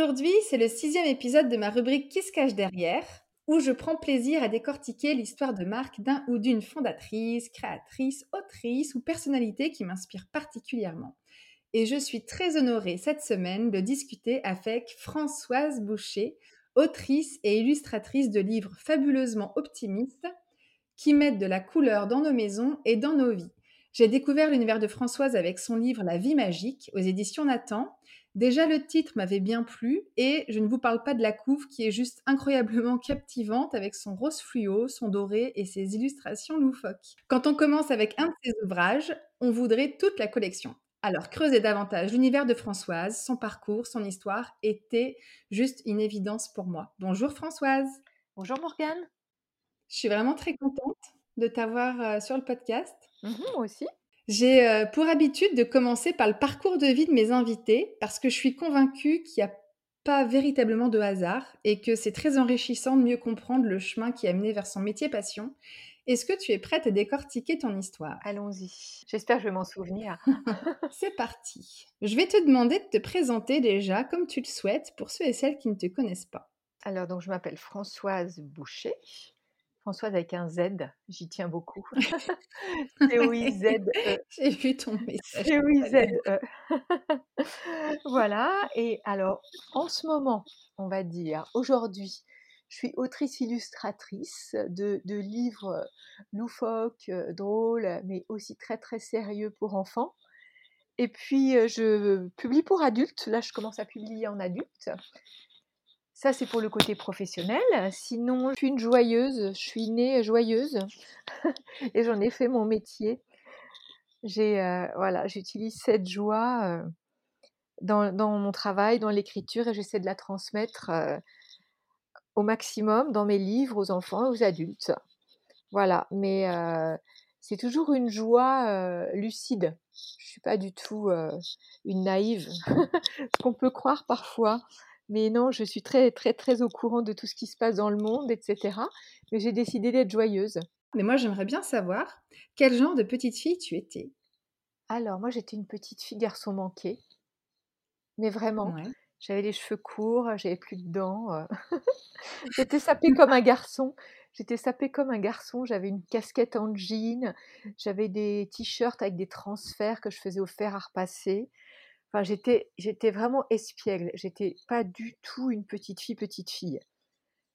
Aujourd'hui, c'est le sixième épisode de ma rubrique Qui se cache derrière, où je prends plaisir à décortiquer l'histoire de marque d'un ou d'une fondatrice, créatrice, autrice ou personnalité qui m'inspire particulièrement. Et je suis très honorée cette semaine de discuter avec Françoise Boucher, autrice et illustratrice de livres fabuleusement optimistes qui mettent de la couleur dans nos maisons et dans nos vies. J'ai découvert l'univers de Françoise avec son livre La vie magique aux éditions Nathan Déjà, le titre m'avait bien plu et je ne vous parle pas de la couve qui est juste incroyablement captivante avec son rose fluo, son doré et ses illustrations loufoques. Quand on commence avec un de ses ouvrages, on voudrait toute la collection. Alors, creuser davantage l'univers de Françoise, son parcours, son histoire était juste une évidence pour moi. Bonjour Françoise. Bonjour Morgane. Je suis vraiment très contente de t'avoir euh, sur le podcast. Mmh moi aussi. J'ai euh, pour habitude de commencer par le parcours de vie de mes invités parce que je suis convaincue qu'il n'y a pas véritablement de hasard et que c'est très enrichissant de mieux comprendre le chemin qui a mené vers son métier passion. Est-ce que tu es prête à décortiquer ton histoire? Allons-y. J'espère que je vais m'en souvenir. c'est parti. Je vais te demander de te présenter déjà comme tu le souhaites pour ceux et celles qui ne te connaissent pas. Alors, donc, je m'appelle Françoise Boucher. Françoise avec un Z, j'y tiens beaucoup. C-O-I-Z-E. J'ai vu ton message. C-O-I-Z-E. voilà. Et alors, en ce moment, on va dire, aujourd'hui, je suis autrice-illustratrice de, de, livres loufoques, drôles, mais aussi très très sérieux pour enfants. Et puis, je publie pour adultes. Là, je commence à publier en adulte. Ça, c'est pour le côté professionnel. Sinon, je suis une joyeuse, je suis née joyeuse et j'en ai fait mon métier. J'ai, euh, voilà, j'utilise cette joie euh, dans, mon travail, dans l'écriture et j'essaie de la transmettre euh, au maximum dans mes livres aux enfants aux adultes. Voilà, mais c'est toujours une joie lucide. Je suis pas du tout une naïve, ce qu'on peut croire parfois. Mais non, je suis très, très, très au courant de tout ce qui se passe dans le monde, etc. Mais j'ai décidé d'être joyeuse. Mais moi, j'aimerais bien savoir quel genre de petite fille tu étais? Alors, moi, j'étais une petite fille garçon manqué. Mais vraiment. J'avais les cheveux courts, j'avais plus de dents. Euh. j'étais sapée comme un garçon. J'étais sapée comme un garçon. J'avais une casquette en jean. J'avais des t-shirts avec des transferts que je faisais au fer à repasser. Enfin, j'étais, j'étais vraiment espiègle. J'étais pas du tout une petite fille, petite fille.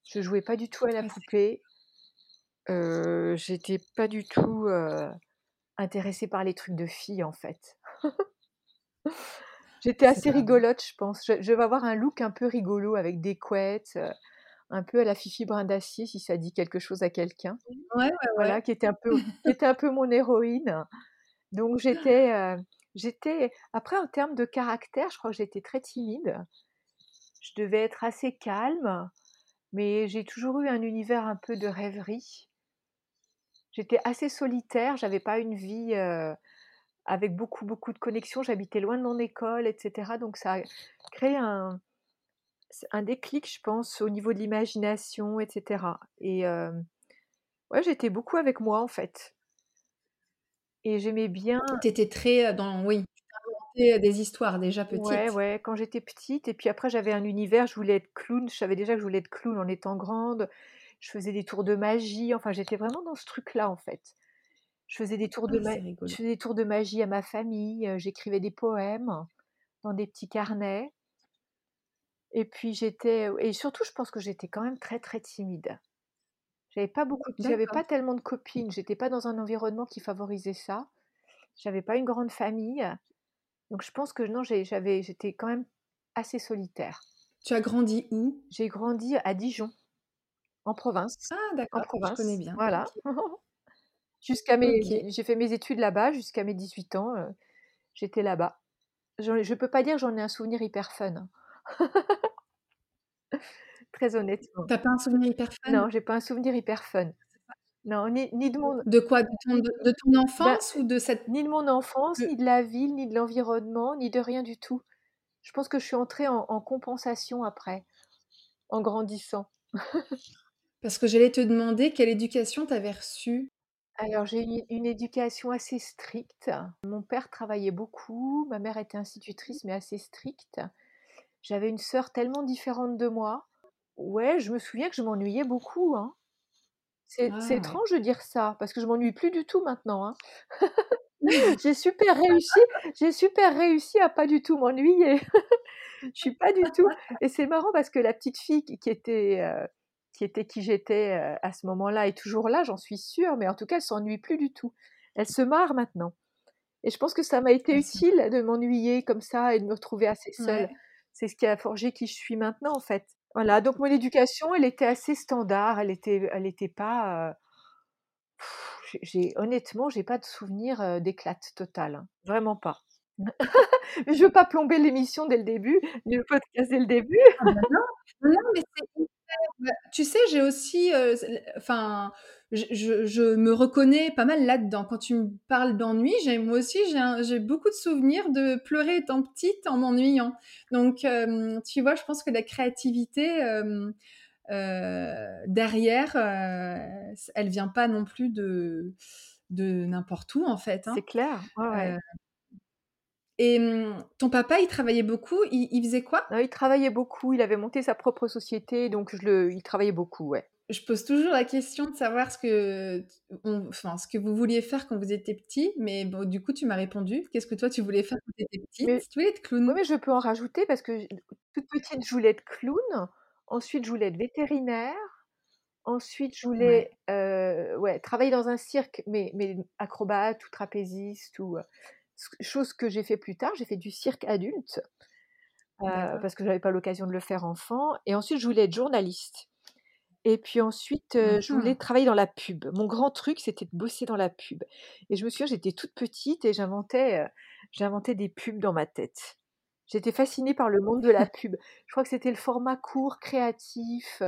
Je jouais pas du tout à la poupée. Euh, j'étais pas du tout euh, intéressée par les trucs de filles, en fait. j'étais assez rigolote, je pense. Je, vais avoir un look un peu rigolo avec des couettes, euh, un peu à la Fifi Brin d'Acier, si ça dit quelque chose à quelqu'un. Ouais, ouais, Voilà, qui était un peu, qui était un peu mon héroïne. Donc j'étais, J'étais, après en termes de caractère, je crois que j'étais très timide. Je devais être assez calme, mais j'ai toujours eu un univers un peu de rêverie. J'étais assez solitaire, j'avais pas une vie euh, avec beaucoup beaucoup de connexions. J'habitais loin de mon école, etc. Donc ça a un déclic, je pense, au niveau de l'imagination, etc. Et euh, ouais, j'étais beaucoup avec moi en fait. Et j'aimais bien. Tu étais très dans. Oui, des histoires déjà petites. Ouais, ouais, quand j'étais petite. Et puis après, j'avais un univers, je voulais être clown. Je savais déjà que je voulais être clown en étant grande. Je faisais des tours de magie. Enfin, j'étais vraiment dans ce truc-là, en fait. Je faisais des tours, de, ah, je faisais des tours de magie à ma famille. J'écrivais des poèmes dans des petits carnets. Et puis j'étais. Et surtout, je pense que j'étais quand même très, très timide. J'avais pas beaucoup, j'avais pas tellement de copines. J'étais pas dans un environnement qui favorisait ça. J'avais pas une grande famille, donc je pense que non, j'avais, j'étais quand même assez solitaire. Tu as grandi où? J'ai grandi à Dijon, en province. Ah d'accord, en province. Je connais bien. Voilà. jusqu'à mes, j'ai fait mes études là-bas jusqu'à mes 18 ans. j'étais là-bas. je je peux pas dire que j'en ai un souvenir hyper fun. Très honnêtement. Tu as pas un souvenir hyper fun? Non, j'ai pas un souvenir hyper fun. Non, ni ni de mon De quoi? De ton de de ton bah, enfance ou de cette ni de mon enfance, de ni de la ville, ni de l'environnement, ni de rien du tout. Je pense que je suis entrée en en compensation après, en grandissant. Parce que j'allais te demander quelle éducation tu avais reçue? Alors j'ai eu une éducation assez stricte. Mon père travaillait beaucoup, ma mère était institutrice mais assez stricte. J'avais une sœur tellement différente de moi. Ouais, je me souviens que je m'ennuyais beaucoup, hein. C'est c'est Ah ouais. étrange de dire ça, parce que je m'ennuie plus du tout maintenant, hein. J'ai super réussi j'ai super réussi à pas du tout m'ennuyer. Je suis pas du tout et c'est marrant parce que la petite fille qui qui était, heu, qui était qui j'étais, heu, à ce moment-là est toujours là, j'en suis sûre, mais en tout cas, elle s'ennuie plus du tout. Elle se marre maintenant et je pense que ça m'a été utile de m'ennuyer comme ça et de me retrouver assez seule. ouais. C'est ce qui a forgé qui je suis maintenant, en fait. Voilà, donc mon éducation, elle était assez standard, elle était elle était pas, heu j'ai j'ai honnêtement, j'ai pas de souvenir, heu, d'éclate totale, hein, vraiment pas. Je veux pas plomber l'émission dès le début, le podcast dès le début. Ah bah non, non, mais c'est bah, tu sais, j'ai aussi, enfin, je je je me reconnais pas mal là-dedans. Quand tu me parles d'ennui, moi aussi, j'ai beaucoup de souvenirs de pleurer étant petite en m'ennuyant. Donc, hem, tu vois, je pense que la créativité, hem, heu, derrière, elle vient pas non plus de de n'importe où, en fait, C'est hein. clair, ouais. Heu et mmh, ton papa, il travaillait beaucoup, il il faisait quoi? Non, il travaillait beaucoup, il avait monté sa propre société, donc je le il travaillait beaucoup, ouais. Je pose toujours la question de savoir ce que on enfin, ce que vous vouliez faire quand vous étiez petits, mais bon, du coup, tu m'as répondu. Qu'est-ce que toi, tu voulais faire quand tu étais petite? Mais Tu voulais être clown? mais je peux en rajouter parce que toute petite, je voulais être clown, ensuite je voulais être vétérinaire, ensuite je Ouais, voulais, ouais, travailler dans un cirque, mais mais acrobate ou trapéziste ou, ce chose que j'ai fait plus tard, j'ai fait du cirque adulte, d'accord. parce que j'avais pas l'occasion de le faire enfant et ensuite je voulais être journaliste et puis ensuite, Mmh je voulais mh. travailler dans la pub. Mon grand truc, c'était de bosser dans la pub et je me souviens, j'étais toute petite et j'inventais, j'inventais des pubs dans ma tête. J'étais fascinée par le monde de la pub. Je crois que c'était le format court, créatif,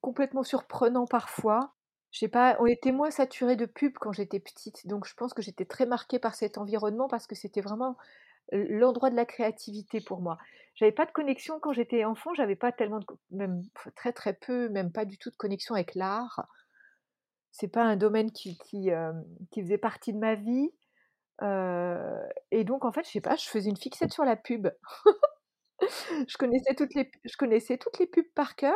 complètement surprenant parfois. Je sais pas, on était moins saturés de pub quand j'étais petite, donc je pense que j'étais très marquée par cet environnement parce que c'était vraiment l'endroit de la créativité pour moi. J'avais pas de connexion quand j'étais enfant, j'avais pas tellement de même très, très peu, même pas du tout de connexion avec l'art. C'est pas un domaine qui qui, qui faisait partie de ma vie, heu et donc en fait, je sais pas, je faisais une fixette sur la pub. Je connaissais toutes les je connaissais toutes les pubs par cœur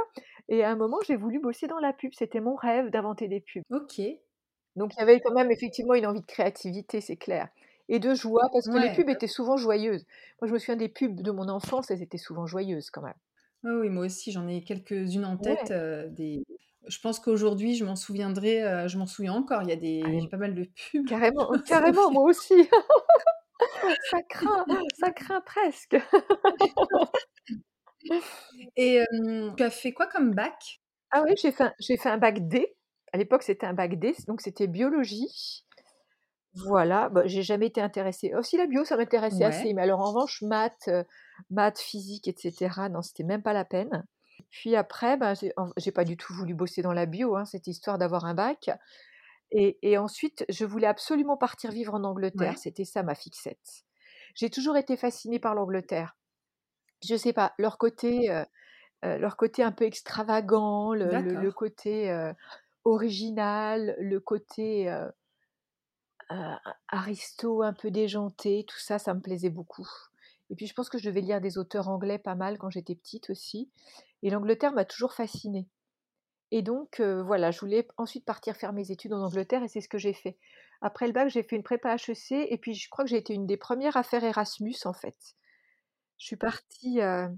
et à un moment, j'ai voulu bosser dans la pub. C'était mon rêve d'inventer des pubs. OK. Donc il y avait quand même effectivement une envie de créativité, c'est clair et de joie parce que les pubs étaient souvent joyeuses. Moi, je me souviens des pubs de mon enfance, elles étaient souvent joyeuses quand même. oui, oui, moi aussi, j'en ai quelques-unes en tête, Ouais, heu, des je pense qu'aujourd'hui, je m'en souviendrai, heu, je m'en souviens encore. Il y a des ah pas mal de pubs. carrément, carrément, moi aussi. Ça craint, ça craint presque. et tu as fait quoi comme bac? Ah oui, j'ai fait un j'ai fait un bac D. À l'époque, c'était un bac D, donc c'était biologie. Voilà, bah, j'ai jamais été intéressée aussi la bio, ça m'intéressait Ouais, assez, mais alors en revanche maths, heu, maths, physique et cetera, non, c'était même pas la peine. Puis après, ben, j'ai en j'ai pas du tout voulu bosser dans la bio, hein, c'était histoire d'avoir un bac et et ensuite je voulais absolument partir vivre en Angleterre, ouais, c'était ça ma fixette. J'ai toujours été fascinée par l'Angleterre. Je sais pas, leur côté, heu heu, leur côté un peu extravagant, le le le d'accord. côté, original, le côté, aristo, un peu déjanté, tout ça, ça me plaisait beaucoup. Et puis je pense que je devais lire des auteurs anglais pas mal quand j'étais petite aussi. Et l'Angleterre m'a toujours fascinée. Et donc, heu, voilà, je voulais ensuite partir faire mes études en Angleterre et c'est ce que j'ai fait. Après le bac, j'ai fait une prépa HEC et puis je crois que j'ai été une des premières à faire Erasmus, en fait. Je suis partie, heu,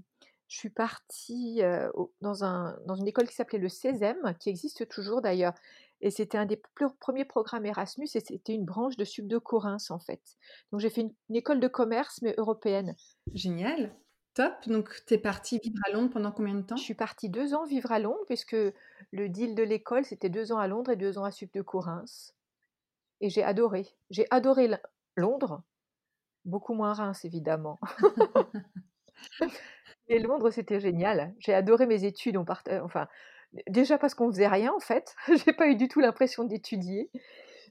je suis partie, un dans une école qui s'appelait le CESEM, qui existe toujours d'ailleurs et c'était un des 1 programmes Erasmus et c'était une branche de Sup de Corinth, en fait. Donc j'ai fait une une école de commerce mais européenne. Génial, top. Donc tu es partie vivre à Londres pendant combien de Je temps? suis partie 2 ans vivre à Londres puisque le deal de l'école, c'était 2 ans à Londres et 2 ans à Sup de Corinth et j'ai adoré. J'ai adoré Londres Beaucoup moins Reims, évidemment. Mais Londres, c'était génial. J'ai adoré mes études. On part... enfin, déjà parce qu'on faisait rien, en fait. J'ai pas eu du tout l'impression d'étudier.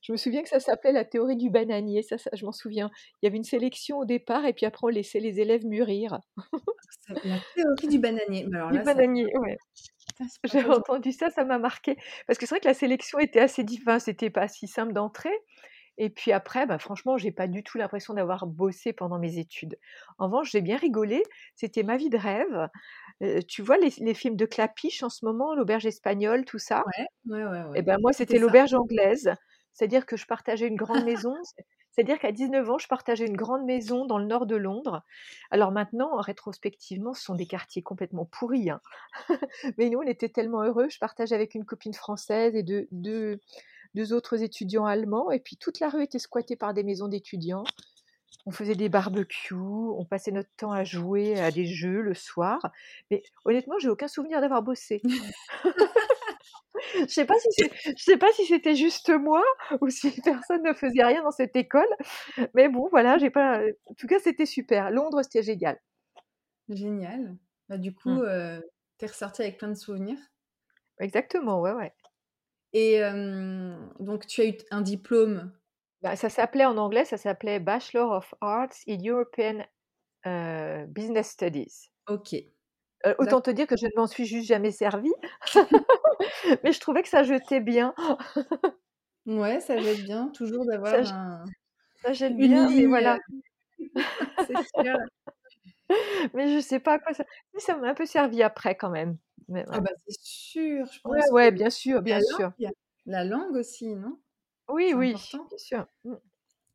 Je me souviens que ça s'appelait la théorie du bananier, ça, ça je m'en souviens. Il y avait une sélection au départ et puis après on laissait les élèves mûrir. La théorie du bananier. alors du bananier, ouais. J'ai entendu ça, ça m'a marqué. Parce que c'est vrai que la sélection était assez différente, c'était pas si simple d'entrer. Et puis après, bah, franchement, j'ai pas du tout l'impression d'avoir bossé pendant mes études. En revanche, j'ai bien rigolé. C'était ma vie de rêve. Euh, tu vois les, films de Clapiche en ce moment, l'auberge espagnole, tout ça? Ouais, ouais, ouais. Et eh ben moi, c'était l'auberge anglaise. C'est-à-dire que je partageais une grande maison. C'est-à-dire qu'à 19 ans, je partageais une grande maison dans le nord de Londres. Alors maintenant, rétrospectivement, ce sont des quartiers complètement pourris. Hein. Mais nous, on était tellement heureux. Je partageais avec une copine française et deux, deux, autres étudiants allemands. Et puis toute la rue était squattée par des maisons d'étudiants. On faisait des barbecues, on passait notre temps à jouer à des jeux le soir. Mais honnêtement, j'ai aucun souvenir d'avoir bossé. Je sais pas si je sais pas si c'était juste moi ou si personne ne faisait rien dans cette école, mais bon, voilà, j'ai pas. En tout cas, c'était super. Londres, c'était génial. Génial. Bah, du coup, mmh. euh, tu es ressortie avec plein de souvenirs. Exactement, ouais, ouais. Et donc, tu as eu un diplôme? Bah, ça s'appelait en anglais, ça s'appelait Bachelor of Arts in European euh, Business Studies. Ok. Euh, autant te dire que je ne m'en suis juste jamais servie. mais je trouvais que ça jetait bien. ouais, ça jette bien, toujours d'avoir un... Ça jette bien, mais voilà. C'est sûr. mais je sais pas à quoi ça... Mais ça m'a un peu servi après quand même. Ah bah c'est sûr, je pense. Ouais, ouais bien sûr, bien sûr. La langue aussi, non? Oui, oui, bien sûr. Mmh.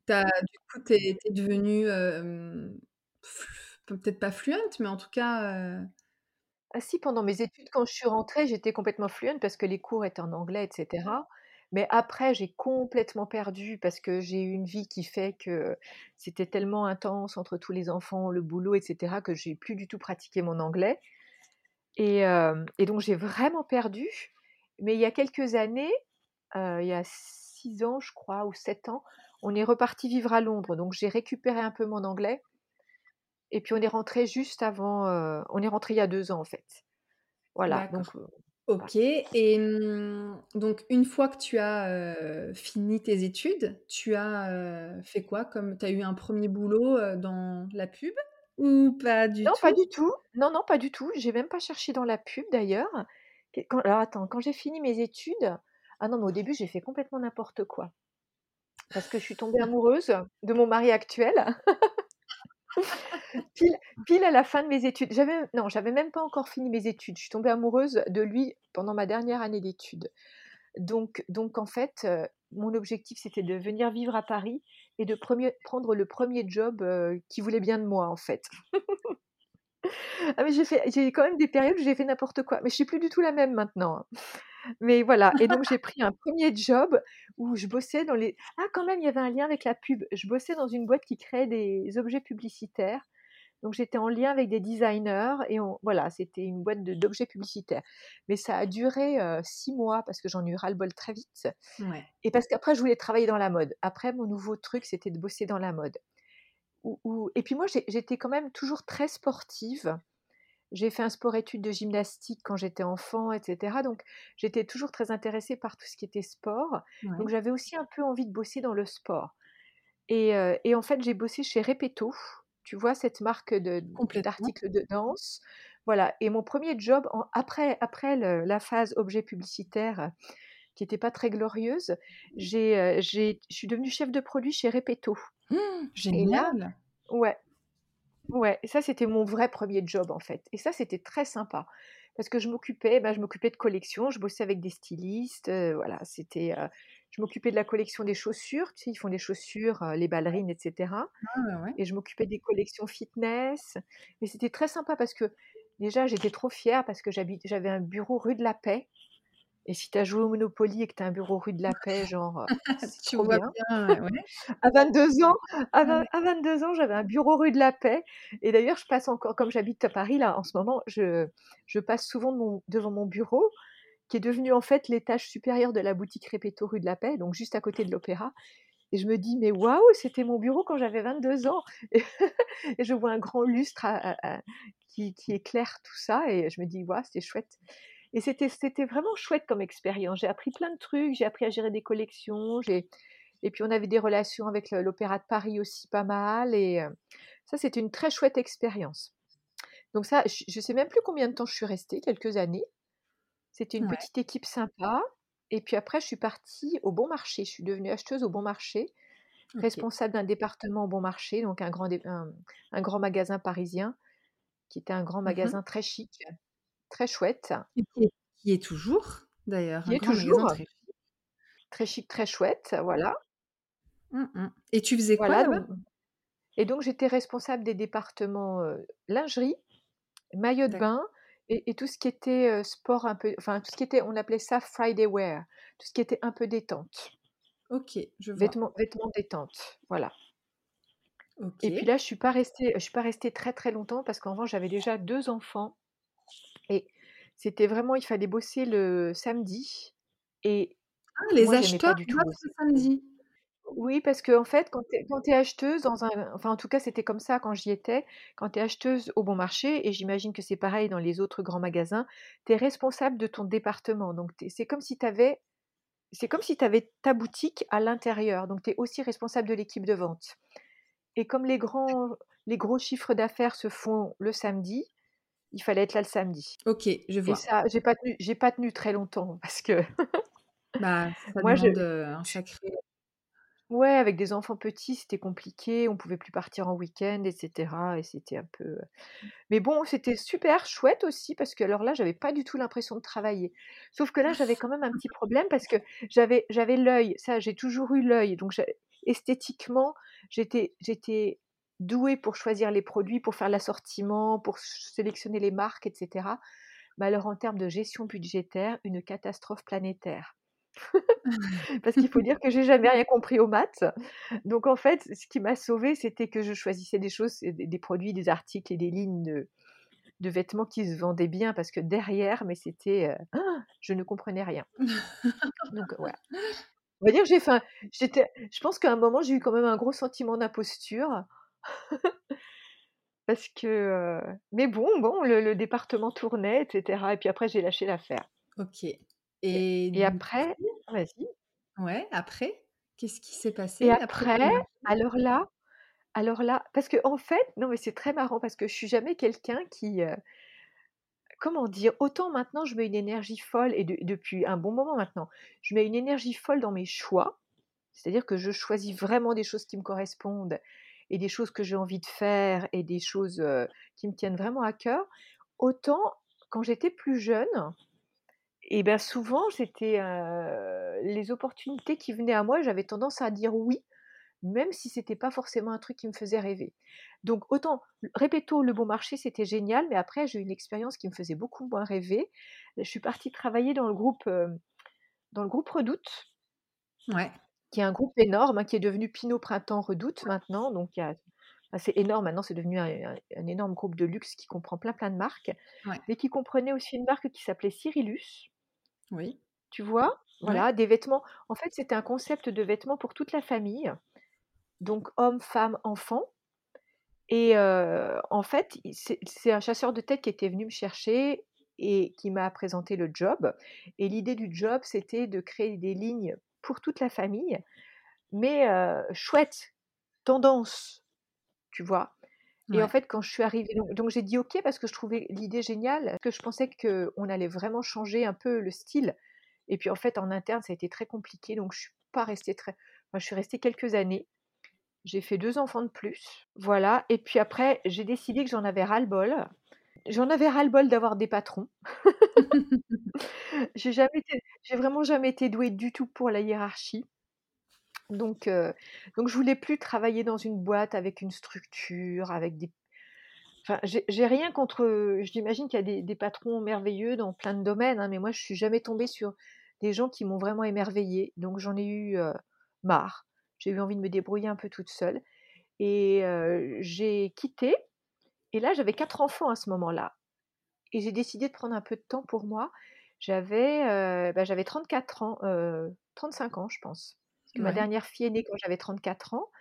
As, du coup, tu es, devenue peut-être pas fluente, mais en tout cas... Ah si, pendant mes études, quand je suis rentrée, j'étais complètement fluente parce que les cours étaient en anglais, etc. Mais après, j'ai complètement perdu parce que j'ai eu une vie qui fait que c'était tellement intense entre tous les enfants, le boulot, etc., que j'ai plus du tout pratiqué mon anglais. Et, donc, j'ai vraiment perdu. Mais il y a quelques années, il y a six ans, je crois, ou sept ans, on est reparti vivre à Londres. Donc, j'ai récupéré un peu mon anglais. Et puis on est rentré juste avant, on est rentré il y a deux ans en fait. Voilà, donc OK et mmh, donc une fois que tu as, fini tes études, tu as, fait quoi comme tu as eu un premier boulot, dans la pub? Ou pas du Non, tout? pas du tout. Non, non, pas du tout. J'ai même pas cherché dans la pub d'ailleurs. alors attends, quand j'ai fini mes études ah non, mais au début, j'ai fait complètement n'importe quoi. Parce que je suis tombée amoureuse de mon mari actuel. pile, à la fin de mes études. J'avais, non, j'avais même pas encore fini mes études. Je suis tombée amoureuse de lui pendant ma dernière année d'études. Donc, donc en fait, euh, mon objectif c'était de venir vivre à Paris et de prendre le premier job qui voulait bien de moi en fait. ah, mais j'ai fait, j'ai quand même des périodes où j'ai fait n'importe quoi, mais je suis plus du tout la même maintenant. Hein. Mais voilà, et donc j'ai pris un premier job où je bossais dans les... Ah quand même, il y avait un lien avec la pub. Je bossais dans une boîte qui créait des objets publicitaires. Donc j'étais en lien avec des designers et voilà, c'était une boîte d'objets publicitaires. Mais ça a duré six mois parce que j'en ai eu ras-le-bol très vite. Et parce qu'après, je voulais travailler dans la mode. Après, mon nouveau truc, c'était de bosser dans la mode. Et puis moi, j'étais quand même toujours très sportive. J'ai fait un sport-études de gymnastique quand j'étais enfant, etc. Donc, j'étais toujours très intéressée par tout ce qui était sport. Donc, j'avais aussi un peu envie de bosser dans le sport. Et, en fait, j'ai bossé chez Repetto, tu vois, cette marque d'articles de, danse. Voilà. Et mon premier job, après, après la phase objet publicitaire, qui n'était pas très glorieuse, j'ai, je suis devenue chef de produit chez Repetto. Mmh, génial. ouais, Ouais, et ça, c'était mon vrai premier job, en fait. Et ça, c'était très sympa. Parce que je m'occupais, bah, je m'occupais de collection, je bossais avec des stylistes, voilà, c'était, je m'occupais de la collection des chaussures, tu sais, ils font des chaussures, les ballerines, etc. Ah, et je m'occupais des collections fitness. Et c'était très sympa parce que déjà, j'étais trop fière parce que j'avais un bureau rue de la Paix. Et si tu as joué au Monopoly et que tu as un bureau rue de la Paix, genre, c'est trop bien. à 22 ans, à, 22 ans, j'avais un bureau rue de la Paix. Et d'ailleurs, je passe encore, comme j'habite à Paris là en ce moment, je, je passe souvent devant mon bureau, qui est devenu en fait l'étage supérieur de la boutique Répéto rue de la Paix, donc juste à côté de l'Opéra. Et je me dis: «Mais waouh, c'était mon bureau quand j'avais 22 ans!» et je vois un grand lustre qui éclaire tout ça et je me dis: «Waouh, c'était chouette» et c'était c'était vraiment chouette comme expérience. J'ai appris plein de trucs, j'ai appris à gérer des collections, j'ai et puis on avait des relations avec l'Opéra de Paris aussi pas mal et heu, ça c'était une très chouette expérience. Donc ça, je je sais même plus combien de temps je suis restée, quelques années. C'était une Ouais. petite équipe sympa et puis après je suis partie au Bon Marché. Je suis devenue acheteuse au Bon Marché, responsable d'un département au Bon Marché, donc un grand un un grand magasin parisien qui était un grand Mmh mh. magasin très chic, très chouette, Et qui est toujours d'ailleurs, qui est toujours très chic. très chic, très chouette, voilà. Mmh mh. Et tu faisais quoi Voilà donc et donc j'étais responsable des départements, heu, lingerie, maillot de bain et et tout ce qui était, sport un peu enfin tout ce qui était on appelait ça Friday wear, tout ce qui était un peu détente. OK, je vois. Vêtements vêtements détente, voilà. Et puis là, je suis pas restée je suis pas restée très, très longtemps parce qu'en revanche, j'avais déjà 2 enfants et c'était vraiment il fallait bosser le samedi et Ah, les moi, acheteurs du tout samedi? Oui, parce qu'en fait, quand tu es quand tu es acheteuse dans un enfin, en tout cas, c'était comme ça quand j'y étais, quand tu es acheteuse au bon marché et j'imagine que c'est pareil dans les autres grands magasins, tu es responsable de ton département. Donc c'est comme si tu avais c'est comme si tu avais ta boutique à l'intérieur, donc tu es aussi responsable de l'équipe de vente. Et comme les grands les gros chiffres d'affaires se font le samedi, il fallait être là le samedi. OK, je Et vois. ça, j'ai pas tenu j'ai pas tenu très longtemps parce que Bah, ça moi je demande, un sacré ouais, avec des enfants petits, c'était compliqué, on pouvait plus partir en week-end et cetera et c'était un peu, mais bon, c'était super chouette aussi parce que alors là, j'avais pas du tout l'impression de travailler. Sauf que là, j'avais quand même un petit problème parce que j'avais j'avais l'œil, ça j'ai toujours eu l'œil, donc esthétiquement, j'étais j'étais douée pour choisir les produits, pour faire l'assortiment, pour sélectionner les marques et cetera. Mais alors en termes de gestion budgétaire, une catastrophe planétaire. Parce qu'il faut dire que j'ai jamais rien compris aux maths. Donc en fait, ce qui m'a sauvée, c'était que je choisissais des choses, des produits, des articles et des lignes de vêtements qui se vendaient bien parce que derrière, mais c'était, heu, je ne comprenais rien. Donc ouais. On va dire j'ai j'étais je pense qu'à un moment, j'ai eu quand même un gros sentiment d'imposture parce que, heu mais bon, bon, le le département tournait et cetera et puis après j'ai lâché l'affaire. OK. Et Et et après vas-y. ouais, après? Qu'est-ce qui s'est Et passé après le après, alors là alors là parce qu'en fait non mais c'est très marrant parce que je suis jamais quelqu'un qui, heu comment dire? Autant maintenant je mets une énergie folle et de depuis un bon moment maintenant, je mets une énergie folle dans mes choix. C'est-à-dire que je choisis vraiment des choses qui me correspondent et des choses que j'ai envie de faire et des choses, heu, qui me tiennent vraiment à cœur. Autant quand j'étais plus jeune et ben, souvent c'était, les opportunités qui venaient à moi, j'avais tendance à dire oui, même si c'était pas forcément un truc qui me faisait rêver. Donc autant Repetto, Le Bon Marché, c'était génial, mais après j'ai eu une expérience qui me faisait beaucoup moins rêver. Je suis partie travailler dans le groupe, dans le groupe Redoute Ouais, qui est un groupe énorme, hein, qui est devenu Pinot Printemps Redoute maintenant, donc il y a enfin c'est énorme maintenant, c'est devenu un un un énorme groupe de luxe qui comprend plein, plein de marques, ouais, mais qui comprenait aussi une marque qui s'appelait Cyrillus, oui, tu vois? ouais, Voilà, des vêtements. En fait, c'était un concept de vêtements pour toute la famille, donc hommes, femmes, enfants. Et en fait, c'est un chasseur de tête qui était venu me chercher et qui m'a présenté le job. Et l'idée du job, c'était de créer des lignes pour toute la famille, mais heu, chouettes, tendance, tu vois? Et en fait, quand je suis arrivée donc donc j'ai dit: «OK» parce que je trouvais l'idée géniale, parce que je pensais qu'on allait vraiment changer un peu le style et puis en fait, en interne, ça a été très compliqué, donc je suis pas restée très enfin, je suis restée quelques années. J'ai fait 2 enfants de plus, voilà et puis après, j'ai décidé que j'en avais ras-le-bol. J'en avais ras-le-bol d'avoir des patrons. J'ai jamais été j'ai vraiment jamais été douée du tout pour la hiérarchie. Donc heu, donc je voulais plus travailler dans une boîte avec une structure, avec des Enfin, j'ai rien contre, j'imagine qu'il y a des patrons merveilleux dans plein de domaines, hein, mais moi je suis jamais tombée sur des gens qui m'ont vraiment émerveillée, donc j'en ai eu, marre. J'ai eu envie de me débrouiller un peu toute seule et j'ai quitté et là j'avais 4 enfants à ce moment-là et j'ai décidé de prendre un peu de temps pour moi. J'avais, heu, bah, j'avais 34 ans, heu, 35 ans je pense. Que ma dernière fille est née quand j'avais 34 ans,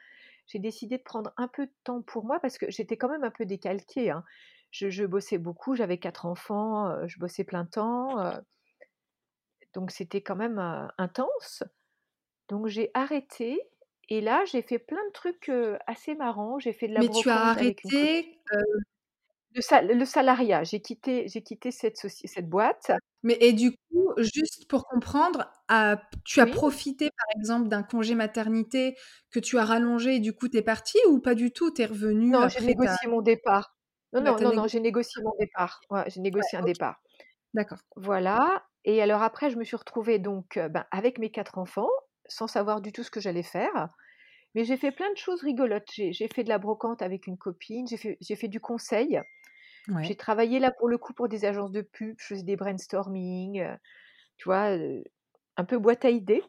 j'ai décidé de prendre un peu de temps pour moi parce que j'étais quand même un peu décalquée, hein. Je je bossais beaucoup, j'avais 4 enfants, je bossais plein temps, donc c'était quand même, intense. Donc j'ai arrêté et là, j'ai fait plein de trucs, assez marrants. J'ai fait de la Mais tu as une arrêté, Le sal le salariat, j'ai quitté j'ai quitté cette soci cette boîte. Mais et du coup, juste pour comprendre, tu as Oui. profité, par exemple, d'un congé maternité que tu as rallongé et du coup, tu es partie ou pas du tout? Tu es revenue Non, j'ai après ta négocié mon départ. Non, bah, non, non, j'ai négocié mon départ. Ouais, j'ai Ouais, négocié un OK. départ. D'accord. Voilà et alors après, je me suis retrouvée donc, ben, avec mes 4 enfants, sans savoir du tout ce que j'allais faire. Mais j'ai fait plein de choses rigolotes. J'ai j'ai fait de la brocante avec une copine, j'ai fait j'ai fait du conseil. J'ai travaillé là, pour le coup, pour des agences de pub, je faisais des brainstorming, heu, tu vois, un peu boîte à idées.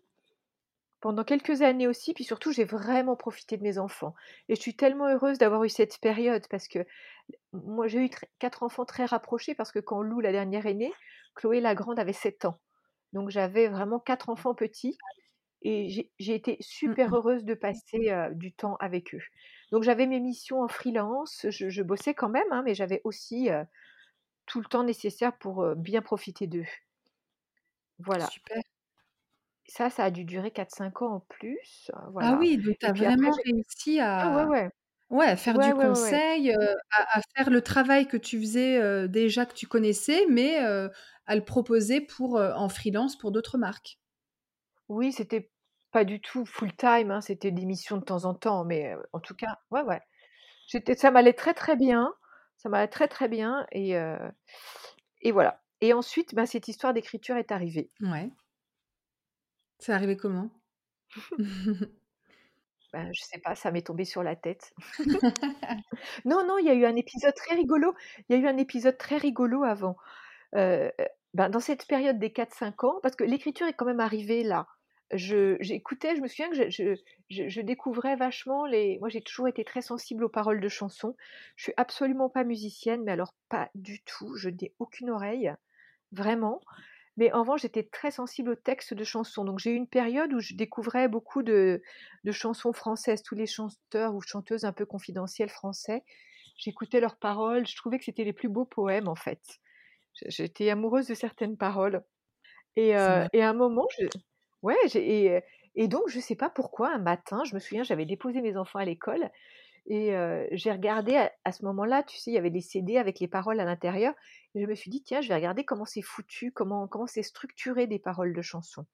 Pendant quelques années aussi, puis surtout, j'ai vraiment profité de mes enfants et je suis tellement heureuse d'avoir eu cette période parce que moi, j'ai eu tr 4 enfants très rapprochés parce que quand Lou, la dernière est née, Chloé, la grande, avait 7 ans. Donc j'avais vraiment 4 enfants petits et j'ai été Mmh super heureuse de passer, du temps avec eux. Donc j'avais mes missions en freelance, je je bossais quand même, hein, mais j'avais aussi, tout le temps nécessaire pour, bien profiter d'eux. Voilà. Super. Ça, ça a dû durer 4-5 ans en plus, Ah oui, donc tu as après vraiment réussi ah ouais, à ouais. ouais, à faire Ouais, du conseil, à à faire le travail que tu faisais, déjà que tu connaissais, mais à le proposer pour, en freelance pour d'autres marques. Oui, c'était pas du tout full-time, hein, c'était des missions de temps en temps, mais heu, en tout cas, ouais, ouais. J'étais ça m'allait très, très bien, ça m'allait très, très bien et heu et voilà et ensuite, bah, cette histoire d'écriture est arrivée. Ouais. C'est arrivé comment? Ben, je sais pas, ça m'est tombé sur la tête. Non, non, il y a eu un épisode très rigolo il y a eu un épisode très rigolo avant. Heu, ben, dans cette période des 4-5 ans parce que l'écriture est quand même arrivée là. J'écoutais, je me souviens que je je je je découvrais vachement les moi, j'ai toujours été très sensible aux paroles de chansons. Je suis absolument pas musicienne, mais alors pas du tout, je n'ai aucune oreille, vraiment. Mais en revanche, j'étais très sensible aux textes de chansons. Donc j'ai eu une période où je découvrais beaucoup de de chansons françaises, tous les chanteurs ou chanteuses un peu confidentiels français. J'écoutais leurs paroles, je trouvais que c'était les plus beaux poèmes, en fait. J'étais amoureuse de certaines paroles et mar et à un moment, je ouais, et donc je sais pas pourquoi, un matin, je me souviens, j'avais déposé mes enfants à l'école et j'ai regardé à ce moment-là, tu sais, il y avait des CD avec les paroles à l'intérieur et je me suis dit: «Tiens, je vais regarder comment c'est foutu, comment comment c'est structuré des paroles de chansons»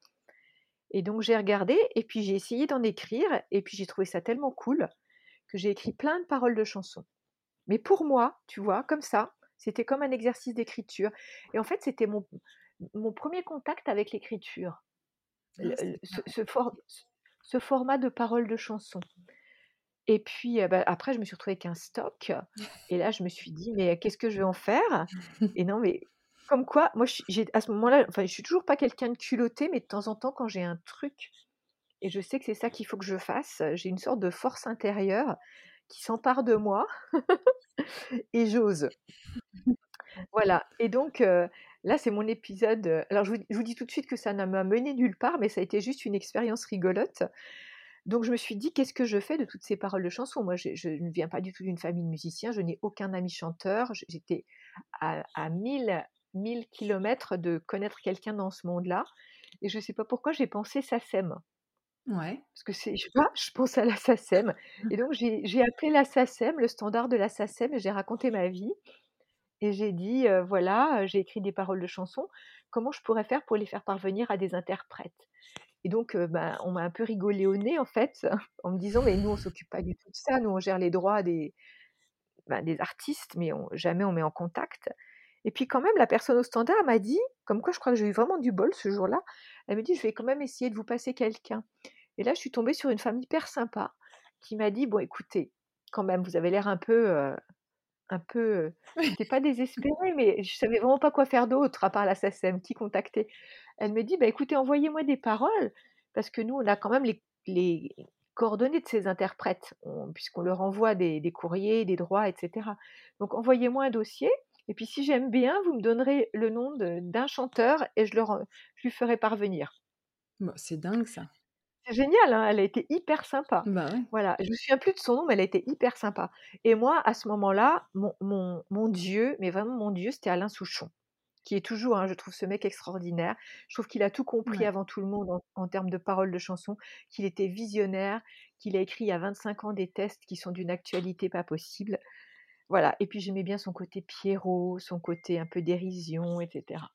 et donc j'ai regardé et puis j'ai essayé d'en écrire et puis j'ai trouvé ça tellement cool que j'ai écrit plein de paroles de chansons. Mais pour moi, tu vois, comme ça, c'était comme un exercice d'écriture et en fait, c'était mon 1er contact avec l'écriture. Le ce marrant. ce for ce ce format de paroles de chansons et puis, heu, bah, après je me suis retrouvée avec un stock et là, je me suis dit: «Mais qu'est-ce que je vais en faire?» et non, mais comme quoi, moi, j'ai à ce moment-là, enfin, je suis toujours pas quelqu'un de culotté, mais de temps en temps, quand j'ai un truc et je sais que c'est ça qu'il faut que je fasse, j'ai une sorte de force intérieure qui s'empare de moi et j'ose. Voilà et donc heu, là, c'est mon épisode, heu alors je vous je vous dis tout de suite que ça ne m'a mené nulle part, mais ça a été juste une expérience rigolote. Donc je me suis dit: «Qu'est-ce que je fais de toutes ces paroles de chansons?» moi, je je ne viens pas du tout d'une famille de musiciens, je n'ai aucun ami chanteur, j'étais à à 1000-1000 kilomètres de connaître quelqu'un dans ce monde-là et je sais pas pourquoi j'ai pensé SACEM. Ouais. Parce que c'est je je pense à la SACEM et donc j'ai j'ai appelé la SACEM, le standard de la SACEM et j'ai raconté ma vie et j'ai dit, «Voilà, j'ai écrit des paroles de chansons, comment je pourrais faire pour les faire parvenir à des interprètes?» et donc ben, on m'a un peu rigolé au nez, en fait, en me disant: «Mais nous, on s'occupe pas du tout de ça, nous, on gère les droits des bah, des artistes, mais jamais on met en contact» et puis quand même, la personne au standard m'a dit comme quoi je crois que j'ai eu vraiment du bol ce jour-là, elle me dit: «Je vais quand même essayer de vous passer quelqu'un» et là, je suis tombée sur une femme hyper sympa qui m'a dit: «Bon, écoutez, quand même, vous avez l'air un peu, un peu, heu» j'étais pas désespérée, mais je savais vraiment pas quoi faire d'autre à part la SACEM, qui contacter? Elle me dit: «Bah, écoutez, envoyez-moi des paroles parce que nous, on a quand même les les coordonnées de ces interprètes, on puisqu'on leur envoie des des courriers, des droits et cetera. Donc envoyez-moi un dossier et puis si j'aime bien, vous me donnerez le nom d'un chanteur et je le ren je lui ferai parvenir». Bah, c'est dingue ça. C'est génial, hein, elle a été hyper sympa. Bah, ouais. Voilà, je me souviens plus de son nom, mais elle a été hyper sympa et moi, à ce moment-là, mon mon mon dieu, mais vraiment mon dieu, c'était Alain Souchon, qui est toujours, hein, je trouve ce mec extraordinaire. Je trouve qu'il a tout compris Ouais. avant tout le monde en en termes de paroles de chansons, qu'il était visionnaire, qu'il a écrit il y a 25 ans des textes qui sont d'une actualité pas possible. Voilà et puis j'aimais bien son côté Pierrot, son côté un peu dérision et cetera.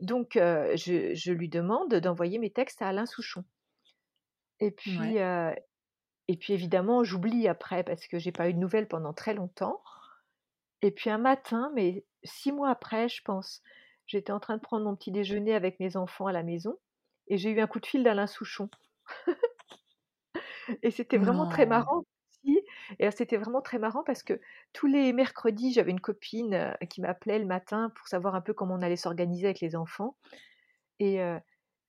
Donc je je lui demande d'envoyer mes textes à Alain Souchon et Ouais. puis, heu et puis évidemment, j'oublie après parce que j'ai pas eu de nouvelles pendant très longtemps et puis un matin, mais 6 mois après, je pense, j'étais en train de prendre mon petit déjeuner avec mes enfants à la maison et j'ai eu un coup de fil d'Alain Souchon et c'était vraiment très Non! marrant si et c'était vraiment très marrant parce que tous les mercredis, j'avais une copine, heu, qui m'appelait le matin pour savoir un peu comment on allait s'organiser avec les enfants et heu